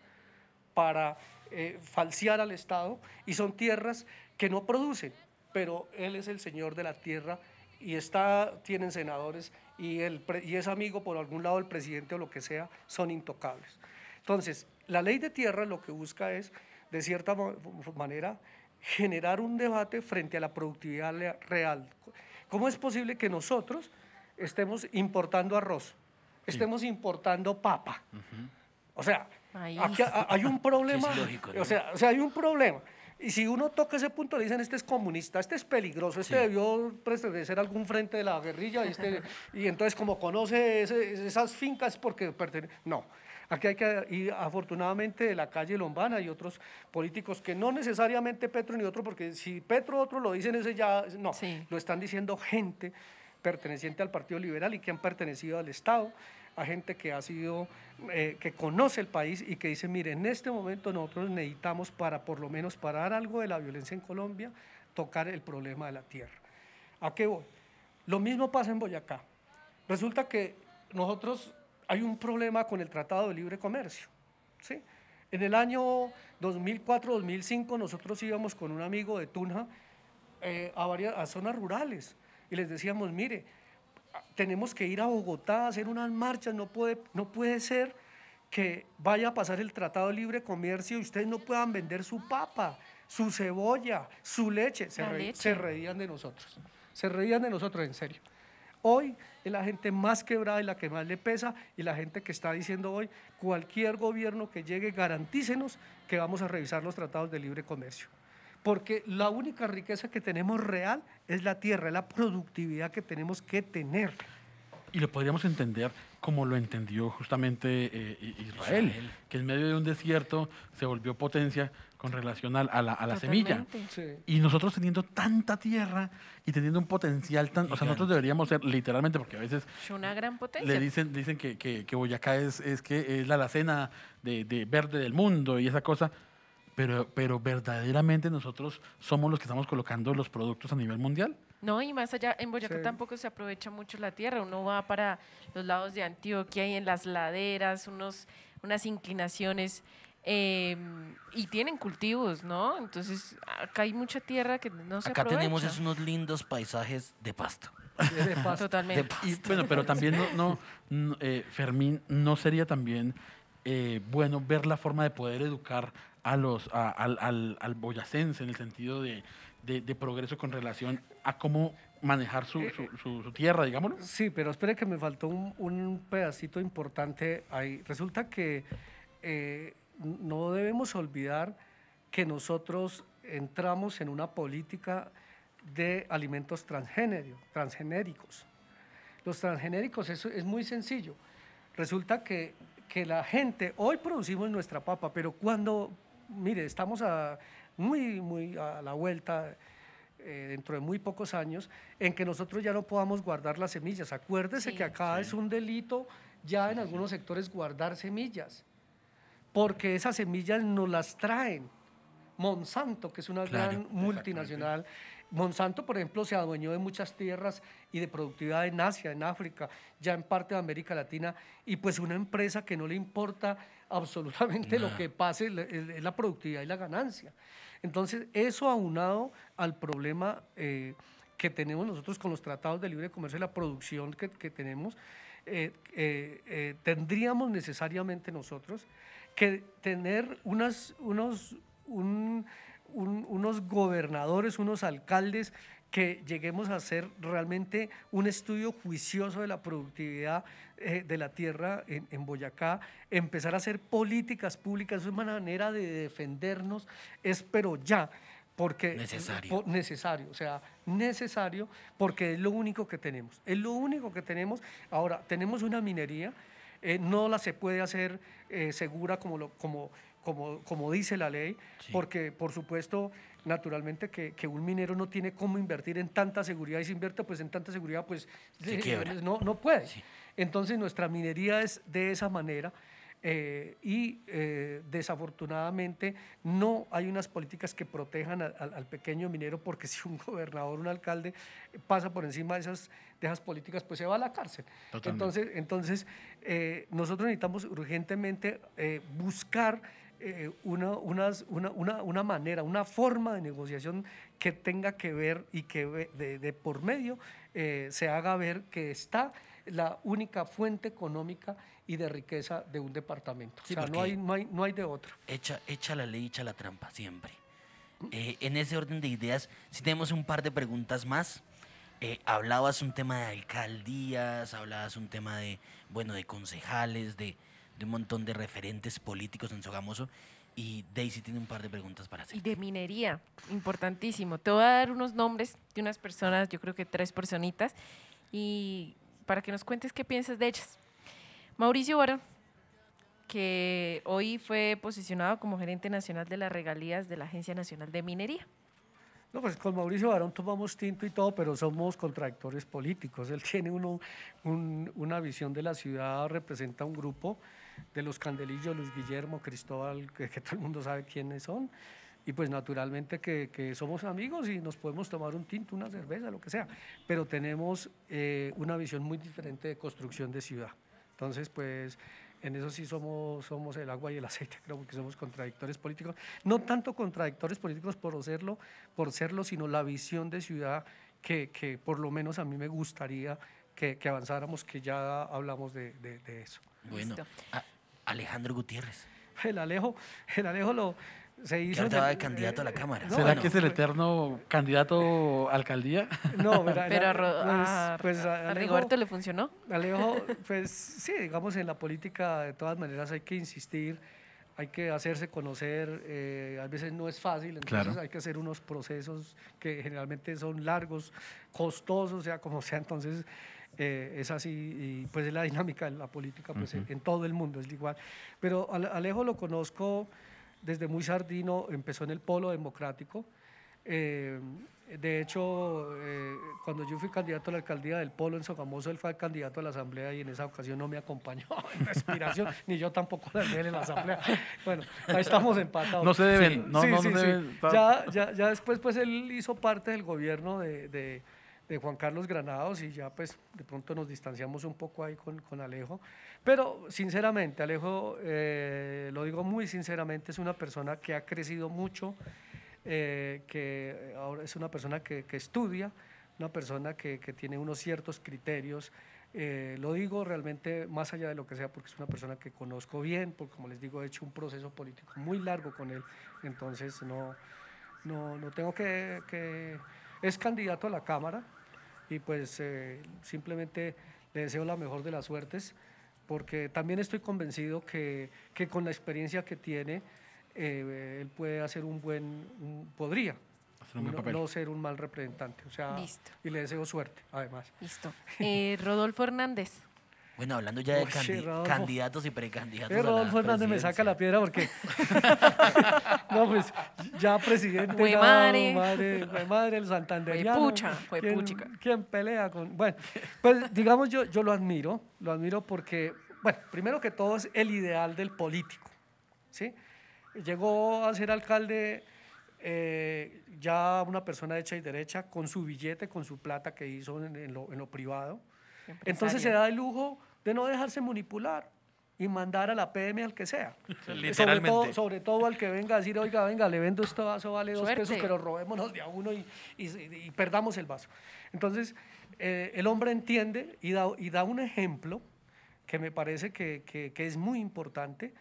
para eh, falsear al Estado y son tierras que no producen, pero él es el señor de la tierra y está, tienen senadores y, el, y es amigo por algún lado del presidente o lo que sea, son intocables. Entonces, la ley de tierra lo que busca es, de cierta manera, generar un debate frente a la productividad real. ¿Cómo es posible que nosotros estemos importando arroz, estemos importando papa? O sea, aquí ha- hay un problema. Sí, es lógico, ¿no? o, sea, o sea, hay un problema. Y si uno toca ese punto, le dicen, este es comunista, este es peligroso, este Sí. debió pertenecer a algún frente de la guerrilla, y, este, y entonces como conoce ese- esas fincas porque pertenece... No, aquí hay que ir afortunadamente de la calle Lombana y otros políticos que no necesariamente Petro ni otro, porque si Petro otro lo dicen, ese ya... No, Sí. lo están diciendo gente perteneciente al Partido Liberal y que han pertenecido al Estado, a gente que ha sido, eh, que conoce el país y que dice, mire, en este momento nosotros necesitamos para por lo menos parar algo de la violencia en Colombia, tocar el problema de la tierra. ¿A qué voy? Lo mismo pasa en Boyacá. Resulta que nosotros hay un problema con el Tratado de Libre Comercio. ¿sí? En el año 2004-2005 nosotros íbamos con un amigo de Tunja eh, a, varias, a zonas rurales y les decíamos, mire, tenemos que ir a Bogotá a hacer unas marchas, no puede, no puede ser que vaya a pasar el Tratado de Libre Comercio y ustedes no puedan vender su papa, su cebolla, su leche. Se, re- leche. se reían de nosotros, se reían de nosotros en serio. Hoy es la gente más quebrada y la que más le pesa y la gente que está diciendo hoy, cualquier gobierno que llegue, garantícenos que vamos a revisar los tratados de libre comercio. Porque la única riqueza que tenemos real es la tierra, es la productividad que tenemos que tener. Y lo podríamos entender como lo entendió justamente eh, Israel, Israel. que en medio de un desierto se volvió potencia con relación al- a, la, a la semilla. Sí. Y nosotros teniendo tanta tierra y teniendo un potencial tan... O sea, nosotros Gigante. deberíamos ser literalmente, porque a veces Es una gran potencia. le dicen, dicen que, que, que Boyacá es, es, que es la alacena de, de verde del mundo y esa cosa, pero, pero verdaderamente nosotros somos los que estamos colocando los productos a nivel mundial. No, y más allá, en Boyacá Sí. tampoco se aprovecha mucho la tierra. Uno va para los lados de Antioquia y en las laderas, unos, unas inclinaciones, eh, y tienen cultivos, ¿no? Entonces, acá hay mucha tierra que no se Acá aprovecha. tenemos es unos lindos paisajes de pasto. De pasto. De Totalmente. pasto. Y bueno, pero también no, no, no, eh, Fermín, ¿no sería también eh, bueno ver la forma de poder educar a los, a- al, al, al boyacense en el sentido de, de- de progreso con relación a cómo manejar su, su, su- su tierra, digámoslo? Sí, pero espere que me faltó un, un pedacito importante ahí. Resulta que eh, no debemos olvidar que nosotros entramos en una política de alimentos transgénero- transgenéricos. Los transgenéricos eso es muy sencillo. Resulta que, que la gente, hoy producimos nuestra papa, pero cuando, mire, estamos a, muy, muy a la vuelta eh, dentro de muy pocos años, en que nosotros ya no podamos guardar las semillas. Acuérdese Sí. que acá es un delito ya en algunos sectores guardar semillas, porque esas semillas nos las traen. Monsanto, que es una Claro, gran multinacional, Monsanto, por ejemplo, se adueñó de muchas tierras y de productividad en Asia, en África, ya en parte de América Latina, y pues una empresa que no le importa absolutamente lo que pase, es la productividad y la ganancia. Entonces, eso aunado al problema eh, que tenemos nosotros con los tratados de libre comercio y la producción que, que tenemos, eh, eh, eh, tendríamos necesariamente nosotros que tener unas, unos, un- un- unos gobernadores, unos alcaldes que lleguemos a hacer realmente un estudio juicioso de la productividad eh, de la tierra en, en Boyacá, empezar a hacer políticas públicas, es una manera de defendernos, es pero ya, porque Necesario. po- necesario, o sea, necesario porque es lo único que tenemos, es lo único que tenemos. Ahora, tenemos una minería, eh, no la se puede hacer eh, segura como, lo, como, como, como dice la ley, Sí. porque por supuesto, naturalmente que, que un minero no tiene cómo invertir en tanta seguridad y si invierte pues en tanta seguridad pues Se eh, quiebra. no, no puede. Sí. Entonces nuestra minería es de esa manera eh, y eh, desafortunadamente no hay unas políticas que protejan al, pequeño minero porque si un gobernador, un alcalde pasa por encima de esas, de esas políticas, pues se va a la cárcel. Totalmente. Entonces, entonces eh, nosotros necesitamos urgentemente buscar eh, una, unas- una, una- una manera, una forma de negociación que tenga que ver y que de, de por medio eh, se haga ver que está la única fuente económica y de riqueza de un departamento. Sí, o sea, no hay, no, hay, no hay de otra. Echa, echa la ley, echa la trampa, siempre. Eh, en ese orden de ideas, si tenemos un par de preguntas más. Eh, hablabas un tema de alcaldías, hablabas un tema de, bueno, de concejales, de, de un montón de referentes políticos en Sogamoso. Y Daisy tiene un par de preguntas para hacer. Y de minería, importantísimo. Te voy a dar unos nombres de unas personas, yo creo que tres personitas, y para que nos cuentes qué piensas de ellas. Mauricio Barón, que hoy fue posicionado como gerente nacional de las regalías de la Agencia Nacional de Minería. No, pues con Mauricio Barón tomamos tinto y todo, pero somos contradictores políticos. Él tiene uno, un- una visión de la ciudad, representa un grupo de los Candelillos, Luis Guillermo, Cristóbal, que, que todo el mundo sabe quiénes son. Y pues naturalmente que, que somos amigos y nos podemos tomar un tinto, una cerveza, lo que sea. Pero tenemos eh, una visión muy diferente de construcción de ciudad. Entonces, pues en eso sí somos, somos el agua y el aceite, creo, porque somos contradictores políticos. No tanto contradictores políticos por serlo, por serlo sino la visión de ciudad que, que por lo menos a mí me gustaría que, que avanzáramos, que ya hablamos de- de eso. Bueno, Alejandro Gutiérrez, El Alejo, el Alejo lo, se hizo... el- de candidato a la eh, Cámara. no, ¿Será bueno, que es el eterno candidato a alcaldía? No, verá, Pero a, pues, pues, a Alejo- Rigoberto le funcionó. Alejo, pues sí, digamos en la política de todas maneras hay que insistir, hay que hacerse conocer, eh, a veces no es fácil, entonces Claro. hay que hacer unos procesos que generalmente son largos, costosos, sea como sea, entonces eh, es así y pues es la dinámica de la política pues en- en todo el mundo es igual. Pero Ale- Alejo lo conozco desde muy sardino, empezó en el polo democrático. Eh, de hecho, eh, cuando yo fui candidato a la alcaldía del Polo en Sogamoso, él fue candidato a la asamblea y en esa ocasión no me acompañó en la aspiración, ni yo tampoco la de él en la asamblea. Bueno, ahí estamos empatados. No se deben, Sí, no, sí, no, sí. deben. Ya, ya, ya después, pues él hizo parte del gobierno de, de- de Juan Carlos Granados y ya, pues de pronto nos distanciamos un poco ahí con, con Alejo. Pero sinceramente, Alejo, eh, lo digo muy sinceramente, es una persona que ha crecido mucho, eh, que ahora es una persona que, que estudia, una persona que, que tiene unos ciertos criterios. eh, lo digo realmente más allá de lo que sea, porque es una persona que conozco bien, porque como les digo, he hecho un proceso político muy largo con él, entonces no, no, no tengo que, que... Es candidato a la Cámara y pues eh, simplemente le deseo la mejor de las suertes, porque también estoy convencido que, que con la experiencia que tiene, eh, él puede hacer un buen, un- podría Hacer un buen no, papel. no ser un mal representante. O sea, Listo. y le deseo suerte, además. Listo. Eh, Rodolfo Hernández. Bueno, hablando ya de Oye, candi- Rodolfo. candidatos y precandidatos. Eh, Rodolfo Hernández me saca la piedra porque. no, pues ya presidente. No, madre. madre, jue madre, el santanderiano. Juepucha, ¿quién- juepuchica. ¿Quién pelea con.? Bueno, pues digamos, yo, yo lo admiro. Lo admiro porque, bueno, primero que todo es el ideal del político. ¿Sí? Llegó a ser alcalde eh, ya una persona hecha y derecha, con su billete, con su plata que hizo en, en lo, en lo privado. Entonces se empresario. da el lujo de no dejarse manipular y mandar a la PM al que sea. Sobre todo, sobre todo al que venga a decir, oiga, venga, le vendo esto vaso, vale dos Suerte. pesos, pero robémonos de a uno y, y- y perdamos el vaso. Entonces, eh, el hombre entiende y da, y da un ejemplo que me parece que, que- que es muy importante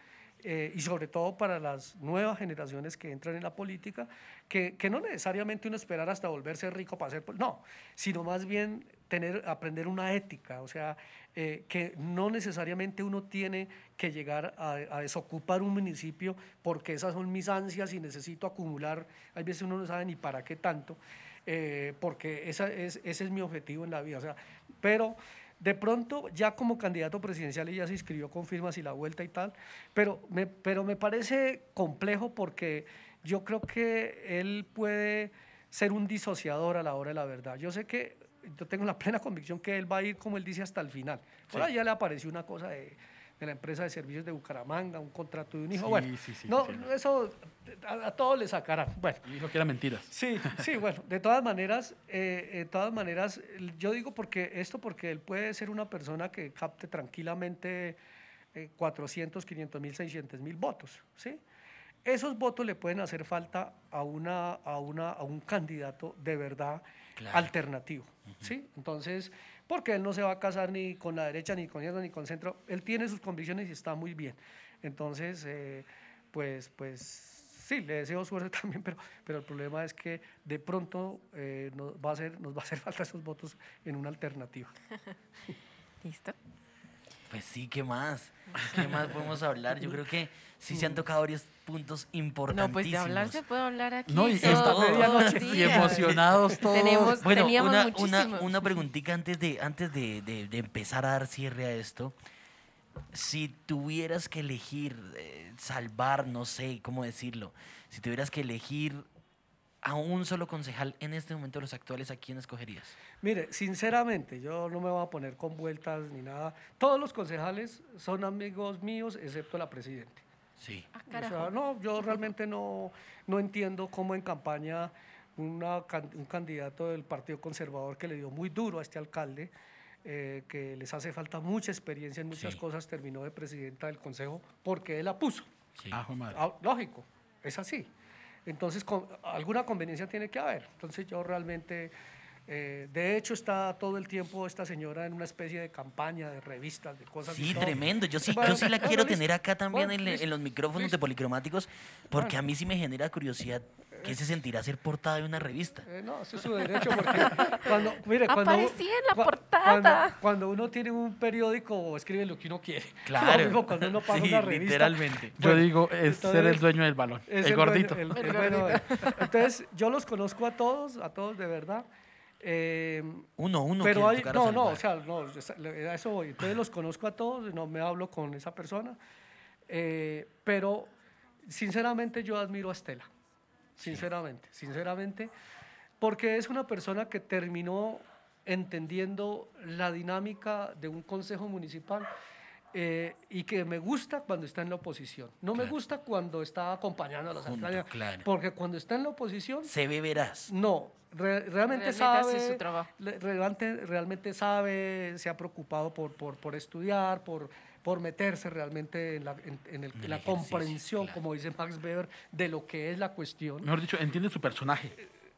eh, y sobre todo para las nuevas generaciones que entran en la política, que, que no necesariamente uno esperar hasta volverse rico para hacer, pol- no, sino más bien tener, aprender una ética, o sea, eh, que no necesariamente uno tiene que llegar a, a desocupar un municipio porque esas son mis ansias y necesito acumular, hay veces uno no sabe ni para qué tanto, eh, porque esa es, ese es mi objetivo en la vida, o sea, pero de pronto ya como candidato presidencial ella se inscribió con firmas y la vuelta y tal, pero me, pero me parece complejo porque yo creo que él puede ser un disociador a la hora de la verdad. Yo sé que, yo tengo la plena convicción que él va a ir, como él dice, hasta el final. Por ahí ya le apareció una cosa de, de la empresa de servicios de Bucaramanga, un contrato de un hijo. Sí, bueno, sí, sí, no, sí, sí. eso a, a todos le sacarán. Bueno, Dijo que eran mentiras. Sí, sí, bueno, de todas maneras, eh, de todas maneras, el- yo digo porque esto porque él puede ser una persona que capte tranquilamente eh, 400, 500 mil, 600 mil votos, ¿sí? esos votos le pueden hacer falta a, una, a, una, a un candidato de verdad Claro. alternativo. ¿sí? Entonces, porque él no se va a casar ni con la derecha, ni con izquierda, ni con centro. Él tiene sus convicciones y está muy bien. Entonces, eh, pues, pues sí, le deseo suerte también, pero, pero el problema es que de pronto eh, nos, va a hacer, nos va a hacer falta esos votos en una alternativa. ¿Listo? Pues sí, ¿qué más? ¿Qué más podemos hablar? Yo creo que sí se han tocado varios puntos importantísimos. No, pues de hablar se puede hablar aquí. No, y el medianoche. Y emocionados todos. Tenemos, Bueno, teníamos una, muchísimos. una, una preguntita antes, de, antes de, de- de empezar a dar cierre a esto. Si tuvieras que elegir, eh, salvar, no sé cómo decirlo, si tuvieras que elegir a un solo concejal en este momento de los actuales, ¿a quién escogerías? Mire, sinceramente, yo no me voy a poner con vueltas ni nada. Todos los concejales son amigos míos, excepto la presidente. Sí. Ah, O sea, no, yo realmente no, no entiendo cómo en campaña una un candidato del Partido Conservador que le dio muy duro a este alcalde, eh, que les hace falta mucha experiencia en muchas Sí. cosas, terminó de presidenta del Consejo porque él la puso. sí. Ah. Ah, lógico, es así. Entonces, con- alguna conveniencia tiene que haber. Entonces, yo realmente, eh, de hecho, está todo el tiempo esta señora en una especie de campaña, de revistas, de cosas. Sí, tremendo. Yo sí, Bueno, yo sí la bueno, quiero listo. tener acá también Bueno, en, los micrófonos de policromáticos, porque a mí sí me genera curiosidad qué se sentirá ser portada de una revista. Eh, no, eso es su derecho, porque cuando, mire, cuando, Aparecí en la cua- portada. Cuando, cuando uno tiene un periódico, escribe lo que uno quiere. Claro. Lo mismo cuando uno paga Sí, una revista. literalmente. Yo Bueno, digo, es ser el entonces, dueño del balón. es el, dueño- gordito. el- El el bueno, gordito. eh. Entonces, yo los conozco a todos, a todos de verdad. eh, Uno, uno. pero que hay, no, no, o sea, no, a eso voy. Entonces los conozco a todos, no me hablo con esa persona, eh, pero sinceramente yo admiro a Estela, sinceramente, sinceramente, porque es una persona que terminó entendiendo la dinámica de un consejo municipal eh, y que me gusta cuando está en la oposición. No me gusta cuando está acompañando a los alcaldes, claro. porque cuando está en la oposición Se ve verás. no, re- realmente, sabe, su trabajo. realmente, realmente sabe, se ha preocupado por, por, por estudiar, por, por meterse realmente en la, en, en el- En el la ejercicio, comprensión, claro. como dice Max Weber, de lo que es la cuestión. Mejor dicho, entiende su personaje.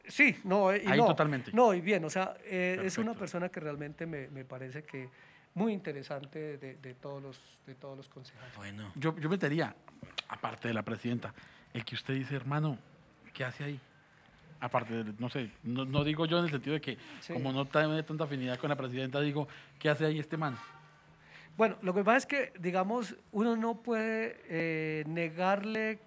Sí, no, eh, y Ahí no, totalmente. No, y bien, o sea, eh, es una persona que realmente me, me parece que muy interesante de, de todos los, de todos los concejales. Bueno, Yo, yo metería, aparte de la presidenta, el que usted dice, hermano, ¿qué hace ahí? Aparte, de, no sé, no, no digo yo en el sentido de que Sí. como no tiene tanta afinidad con la presidenta, digo, ¿qué hace ahí este man? Bueno, lo que pasa es que, digamos, uno no puede eh, negarle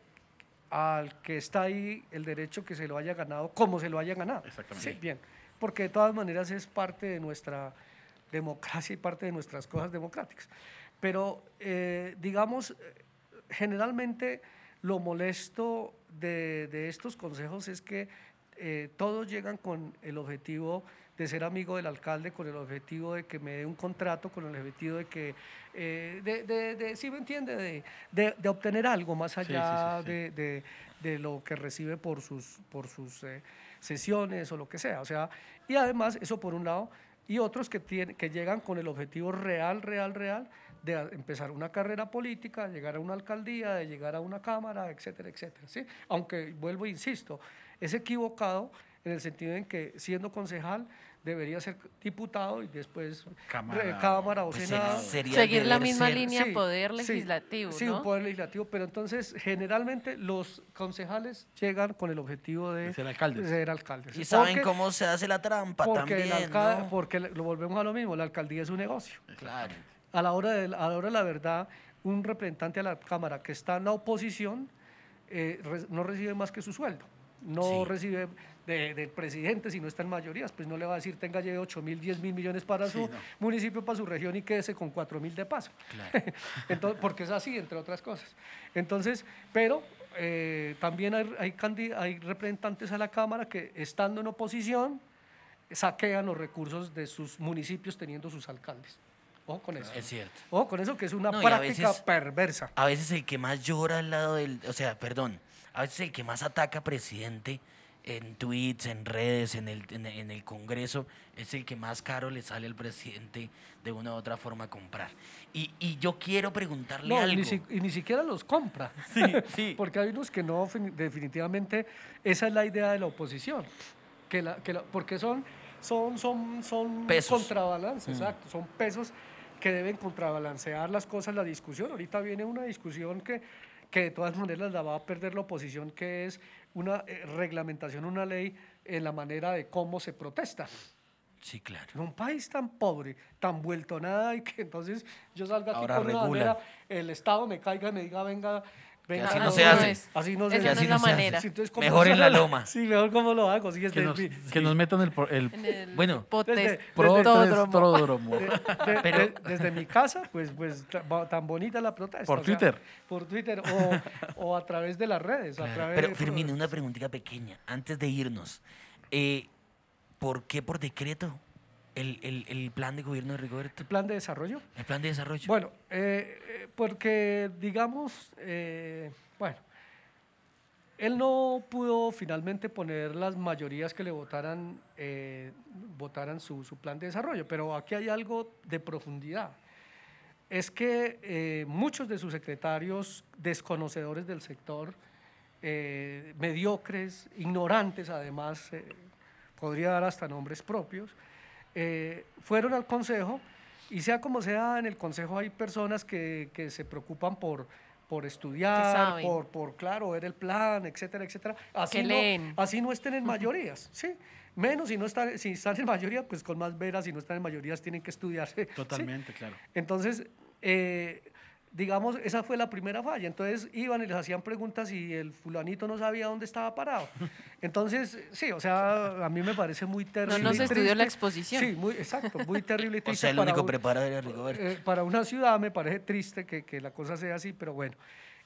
al que está ahí el derecho que se lo haya ganado como se lo haya ganado. Exactamente. Sí, bien. Porque de todas maneras es parte de nuestra democracia y parte de nuestras cosas democráticas. Pero, eh, digamos, generalmente lo molesto de, de estos consejos es que eh, todos llegan con el objetivo de ser amigo del alcalde, con el objetivo de que me dé un contrato, con el objetivo de que, eh, de, de, de- ¿sí me entiende? De, de- obtener algo más allá sí, sí. De, de- de lo que recibe por sus, por sus eh, sesiones o lo que sea. O sea, y además, eso por un lado, y otros que, tienen, que llegan con el objetivo real, real, real de empezar una carrera política, de llegar a una alcaldía, de llegar a una cámara, etcétera, etcétera. ¿sí? Aunque, vuelvo e insisto, es equivocado en el sentido en que siendo concejal debería ser diputado y después Cámara. cámara o pues senado. Seguir la misma ser. línea Sí, poder legislativo, Sí, ¿no? un poder legislativo, pero entonces generalmente los concejales llegan con el objetivo de, De ser alcaldes. ser alcaldes. Y saben cómo se hace la trampa porque también, el alca- ¿no? porque lo volvemos a lo mismo, la alcaldía es un negocio. Claro. A la hora de, a la hora de la verdad, un representante a la Cámara que está en la oposición eh, re- no recibe más que su sueldo. No Sí. recibe de- del presidente si no está en mayorías, pues no le va a decir tenga lleve 8 mil, 10 mil millones para su no. municipio, para su región y quédese con 4 mil de paso. Claro. Entonces, porque es así, entre otras cosas. Entonces, pero eh, también hay, hay, hay representantes a la Cámara que, estando en oposición, saquean los recursos de sus municipios teniendo sus alcaldes. Ojo con eso. Es cierto. Ojo con eso, que es una No, y a práctica veces- perversa. A veces el que más llora al lado del, o sea, perdón, a veces el que más ataca presidente en tweets, en redes, en el, en, en el Congreso, es el que más caro le sale al presidente de una u otra forma comprar. Y, y yo quiero preguntarle No, algo. ni si- y ni siquiera los compra. Sí, sí. Porque hay unos que no, fin- definitivamente, esa es la idea de la oposición. Que la, que la- porque son, son, son, son Pesos. contrabalance, Mm. exacto. Son pesos que deben contrabalancear las cosas, la discusión. Ahorita viene una discusión que, que de todas maneras la va a perder la oposición, que es una eh, reglamentación, una ley en la manera de cómo se protesta. Sí, claro. En un país tan pobre, tan vuelto nada, y que entonces yo salga aquí Ahora con una bandera, el Estado me caiga y me diga, venga, venga. así no no, se hace. es. Así no Esa se no hace. es la se hace. manera. Entonces, ¿cómo Mejor en la hace? loma. Sí, mejor cómo lo hago. Sí, Que nos, de- que nos metan el, el En el Bueno, potes- desde- Pero- de- desde mi casa, pues, pues tan bonita la protesta. Por o sea, Twitter. por Twitter o, o a través de las redes. A través Pero de- Fermín, una preguntita pequeña, antes de irnos. Eh, ¿Por qué por decreto el, el- el plan de gobierno de Rigoberto? el plan de desarrollo. El plan de desarrollo. Bueno, eh, eh, porque digamos, eh, bueno, él no pudo finalmente poner las mayorías que le votaran, eh, votaran su, su plan de desarrollo, pero aquí hay algo de profundidad. Es que muchos de sus secretarios desconocedores del sector, mediocres, ignorantes además, podría dar hasta nombres propios, eh, fueron al Consejo y sea como sea, en el Consejo hay personas que, que se preocupan por, por estudiar, por, por, claro, ver el plan, etcétera, etcétera. Así, Que no, leen. así no estén en mayorías, ¿sí? Menos si no están, si están en mayoría, pues con más veras, si no están en mayorías tienen que estudiarse. ¿sí? Totalmente, claro. Entonces, eh, digamos, esa fue la primera falla. Entonces iban y les hacían preguntas y el fulanito no sabía dónde estaba parado. Entonces, sí, o sea, a mí me parece muy terrible. no se estudió la exposición. Sí, muy, exacto, muy terrible y o sea, el para único un- preparado era Rigoberto. eh, para una ciudad me parece triste que, que la cosa sea así, pero bueno.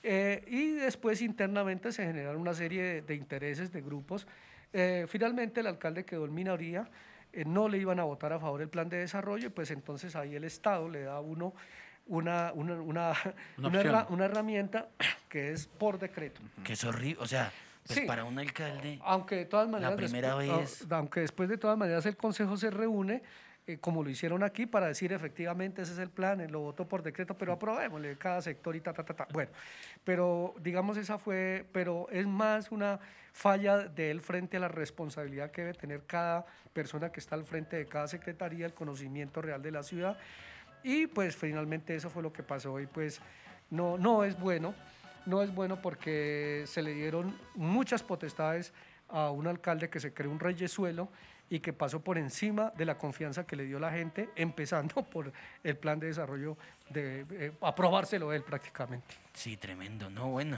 Eh, y después internamente se generaron una serie de, de intereses de grupos. Eh, finalmente el alcalde quedó en minoría, eh, no le iban a votar a favor el plan de desarrollo, y pues entonces ahí el Estado le da a uno una, una, una, Una una herramienta que es por decreto. Que es horrible. O sea, pues Sí. para un alcalde. Aunque de todas maneras, primera despu- vez. aunque después de todas maneras el Consejo se reúne, eh, como lo hicieron aquí, para decir efectivamente ese es el plan, eh, lo votó por decreto, pero aprobémosle cada sector y ta, ta, ta, ta. Bueno, pero digamos esa fue, pero es más una falla de él frente a la responsabilidad que debe tener cada persona que está al frente de cada secretaría, el conocimiento real de la ciudad. Y pues finalmente eso fue lo que pasó y pues no, no es bueno, no es bueno porque se le dieron muchas potestades a un alcalde que se cree un reyesuelo y que pasó por encima de la confianza que le dio la gente, empezando por el plan de desarrollo de eh, aprobárselo él prácticamente. Sí, tremendo. No, bueno.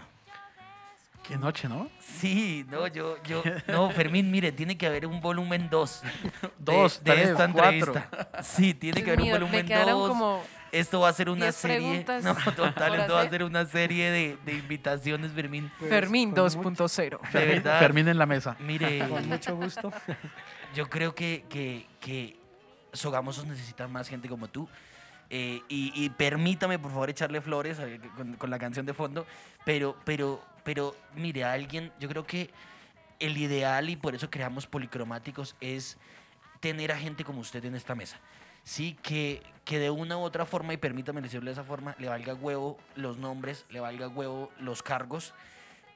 Qué noche, ¿no? Sí, no, yo, yo. No, Fermín, mire, tiene que haber un volumen 2. Dos, de, tres, esta cuatro. entrevista. Sí, tiene que haber mío, un me volumen quedaron 2. como Esto va a ser una 10 serie. No, total, esto va a ser una serie de, de invitaciones, Fermín. Pues, Fermín con mucho- 2.0. De verdad. Fermín en la mesa. Mire, Con mucho gusto. yo creo que, que, que Sogamosos necesita más gente como tú. Eh, y, y permítame, por favor, echarle flores eh, con, con la canción de fondo. Pero, pero, pero, mire, a alguien, yo creo que el ideal, y por eso creamos policromáticos, es tener a gente como usted en esta mesa. Sí, que, que de una u otra forma, y permítame decirlo de esa forma, le valga huevo los nombres, le valga huevo los cargos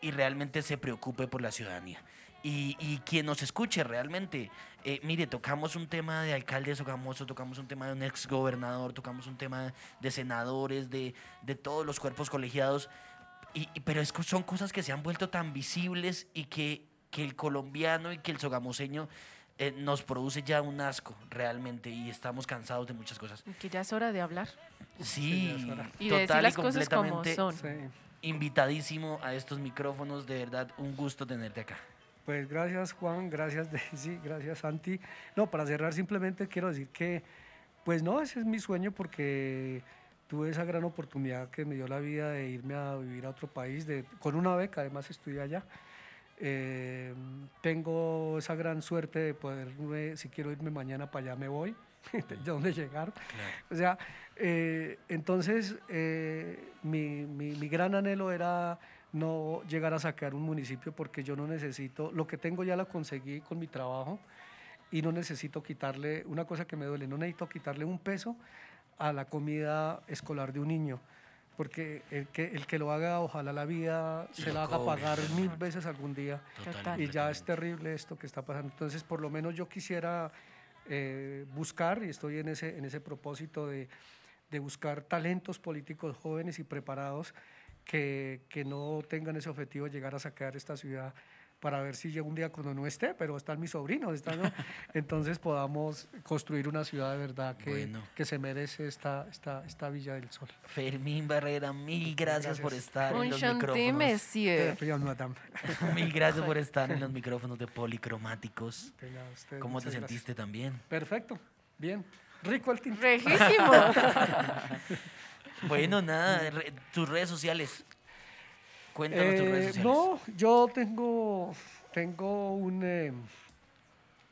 y realmente se preocupe por la ciudadanía. Y, y quien nos escuche realmente, eh, mire, tocamos un tema de alcalde Sogamoso, tocamos un tema de un ex gobernador, tocamos un tema de senadores, de, de todos los cuerpos colegiados, y, y- pero es son cosas que se han vuelto tan visibles y que, que el colombiano y que el sogamoseño eh, nos produce ya un asco realmente y estamos cansados de muchas cosas. Que ya es hora de hablar. Sí, hora. Y de decir total y las cosas como completamente son. Sí. invitadísimo a estos micrófonos, de verdad, un gusto tenerte acá. Pues gracias Juan, gracias Daisy, gracias Santi. No, para cerrar simplemente quiero decir que, pues no, ese es mi sueño porque tuve esa gran oportunidad que me dio la vida de irme a vivir a otro país, de, con una beca, además estudié allá. Eh, tengo esa gran suerte de poder, si quiero irme mañana para allá me voy, de dónde llegar. O sea, eh, entonces eh, mi, mi- mi gran anhelo era no llegar a sacar un municipio porque yo no necesito, lo que tengo ya lo conseguí con mi trabajo y no necesito quitarle, una cosa que me duele, no necesito quitarle un peso a la comida escolar de un niño, porque el que, el que lo haga, ojalá la vida se la haga pagar mil veces algún día Total. y ya es terrible esto que está pasando. Entonces, por lo menos yo quisiera eh, buscar, y estoy en ese, en ese propósito de, de buscar talentos políticos jóvenes y preparados que, que no tengan ese objetivo de llegar a sacar esta ciudad para ver si llega un día cuando no esté, pero están mis sobrinos, están, ¿no? entonces podamos construir una ciudad de verdad que, Bueno. que se merece esta, esta, esta Villa del Sol. Fermín Barrera, mil gracias, por Gracias. estar en los micrófonos. monsieur. Mil gracias por estar en los micrófonos de Policromáticos. usted ¿Cómo te gracias. sentiste también? Perfecto, bien. Rico el tinto. Rejísimo. Bueno, nada, re- tus redes sociales. Cuéntanos tus redes Eh, sociales. no, yo tengo, tengo un, eh,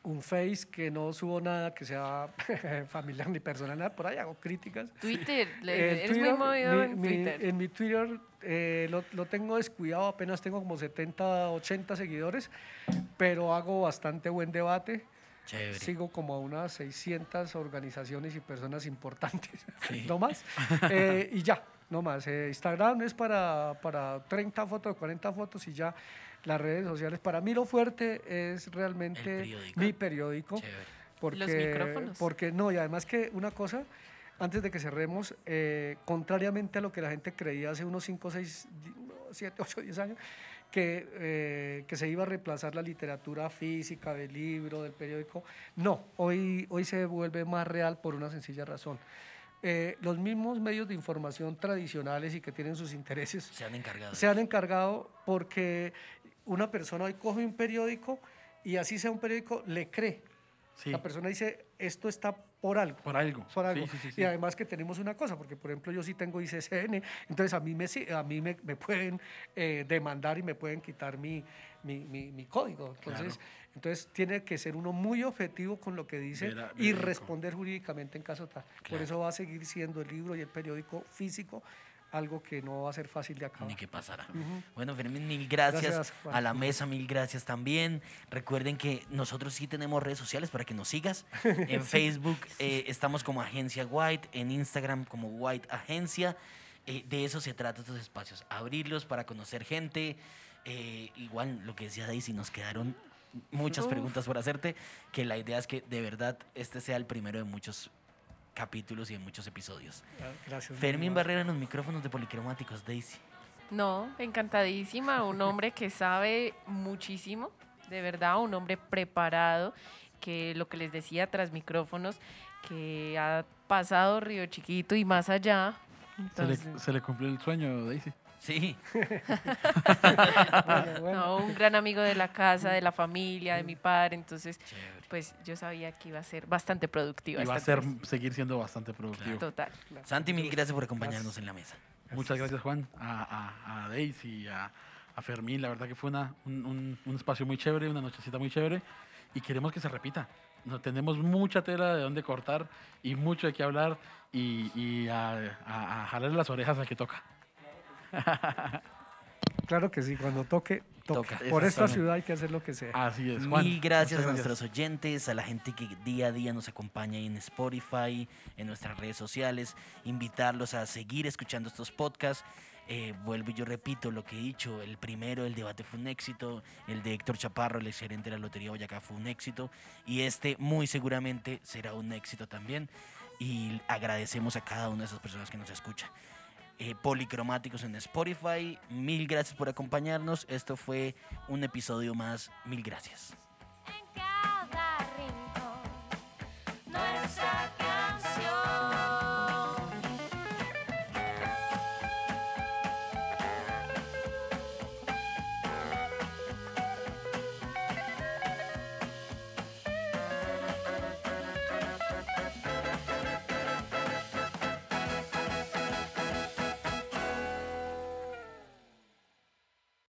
un Face que no subo nada que sea familiar ni personal, nada, por ahí hago críticas. Twitter. Eh, le- eres Twitter, muy movido mi- en mi- Twitter. en mi Twitter eh, lo, lo tengo descuidado, apenas tengo como 70, 80 seguidores, pero hago bastante buen debate. Chévere. Sigo como a unas 600 organizaciones y personas importantes, Sí. no más. Eh, y ya, no más. Eh, Instagram es para, para 30 fotos, 40 fotos y ya. Las redes sociales, para mí lo fuerte es realmente periódico. mi periódico. Chévere. Porque, Los micrófonos. Porque no, y además que una cosa, antes de que cerremos, eh, contrariamente a lo que la gente creía hace unos 5, 6, 7, 8, 10 años, que, eh, que se iba a reemplazar la literatura física del libro, del periódico, no, hoy, hoy se vuelve más real por una sencilla razón. Eh, los mismos medios de información tradicionales y que tienen sus intereses Se han encargado. se han encargado porque una persona hoy coge un periódico y así sea un periódico, le cree. Sí, La persona dice, esto está por algo. por algo. Por algo. Sí, sí, sí. Y además que tenemos una cosa, porque por ejemplo yo sí tengo ICCN, entonces a mí me, a mí me, me pueden eh, demandar y me pueden quitar mi, mi, mi- mi código. Entonces, entonces tiene que ser uno muy objetivo con lo que dice Vera- y responder jurídicamente en caso tal. Por Claro. eso va a seguir siendo el libro y el periódico físico algo que no va a ser fácil de acabar. Ni que pasara. Ujú. Bueno, Fermín, mil gracias. Gracias, a la mesa, mil gracias también. Recuerden que nosotros sí tenemos redes sociales para que nos sigas. En Facebook eh, estamos como Agencia White, en Instagram como White Agencia. Eh, de eso se trata estos espacios, abrirlos para conocer gente. Eh, igual lo que decía Daisy, nos quedaron muchas Uf. preguntas por hacerte, que la idea es que de verdad este sea el primero de muchos capítulos y de muchos episodios. Gracias. Fermín. Barrera en los micrófonos de Policromáticos, Daisy. No, encantadísima. Un hombre que sabe muchísimo, de verdad, un hombre preparado, que lo que les decía tras micrófonos, que ha pasado Río Chiquito y más allá. Se le, Entonces, se le cumplió el sueño, Daisy. Sí, Bueno, bueno. no, un gran amigo de la casa, de la familia, de mi padre. Entonces, chévere. pues yo sabía que iba a ser bastante productiva. Y va a ser, seguir siendo bastante productivo. Total. Santi, mil gracias por acompañarnos en la mesa. Muchas gracias, Juan, a, a, a Daisy, a, a Fermín. La verdad que fue una, un, un- un espacio muy chévere, una nochecita muy chévere. Y queremos que se repita. No, tenemos mucha tela de dónde cortar y mucho de qué hablar y, y a, a, a jalarle las orejas al que toca. Claro que sí, cuando toque, toca. Toca. Por esta ciudad hay que hacer lo que sea. Así es, Juan. Mil gracias a nuestros oyentes, a la gente que día a día nos acompaña en Spotify, en nuestras redes sociales, invitarlos a seguir escuchando estos podcasts. Eh, vuelvo y yo repito lo que he dicho, el primero, el debate fue un éxito, el de Héctor Chaparro, el gerente de la Lotería Boyacá fue un éxito y este muy seguramente será un éxito también y agradecemos a cada una de esas personas que nos escucha eh, policromáticos en Spotify. Mil gracias por acompañarnos. Esto fue un episodio más. Mil gracias.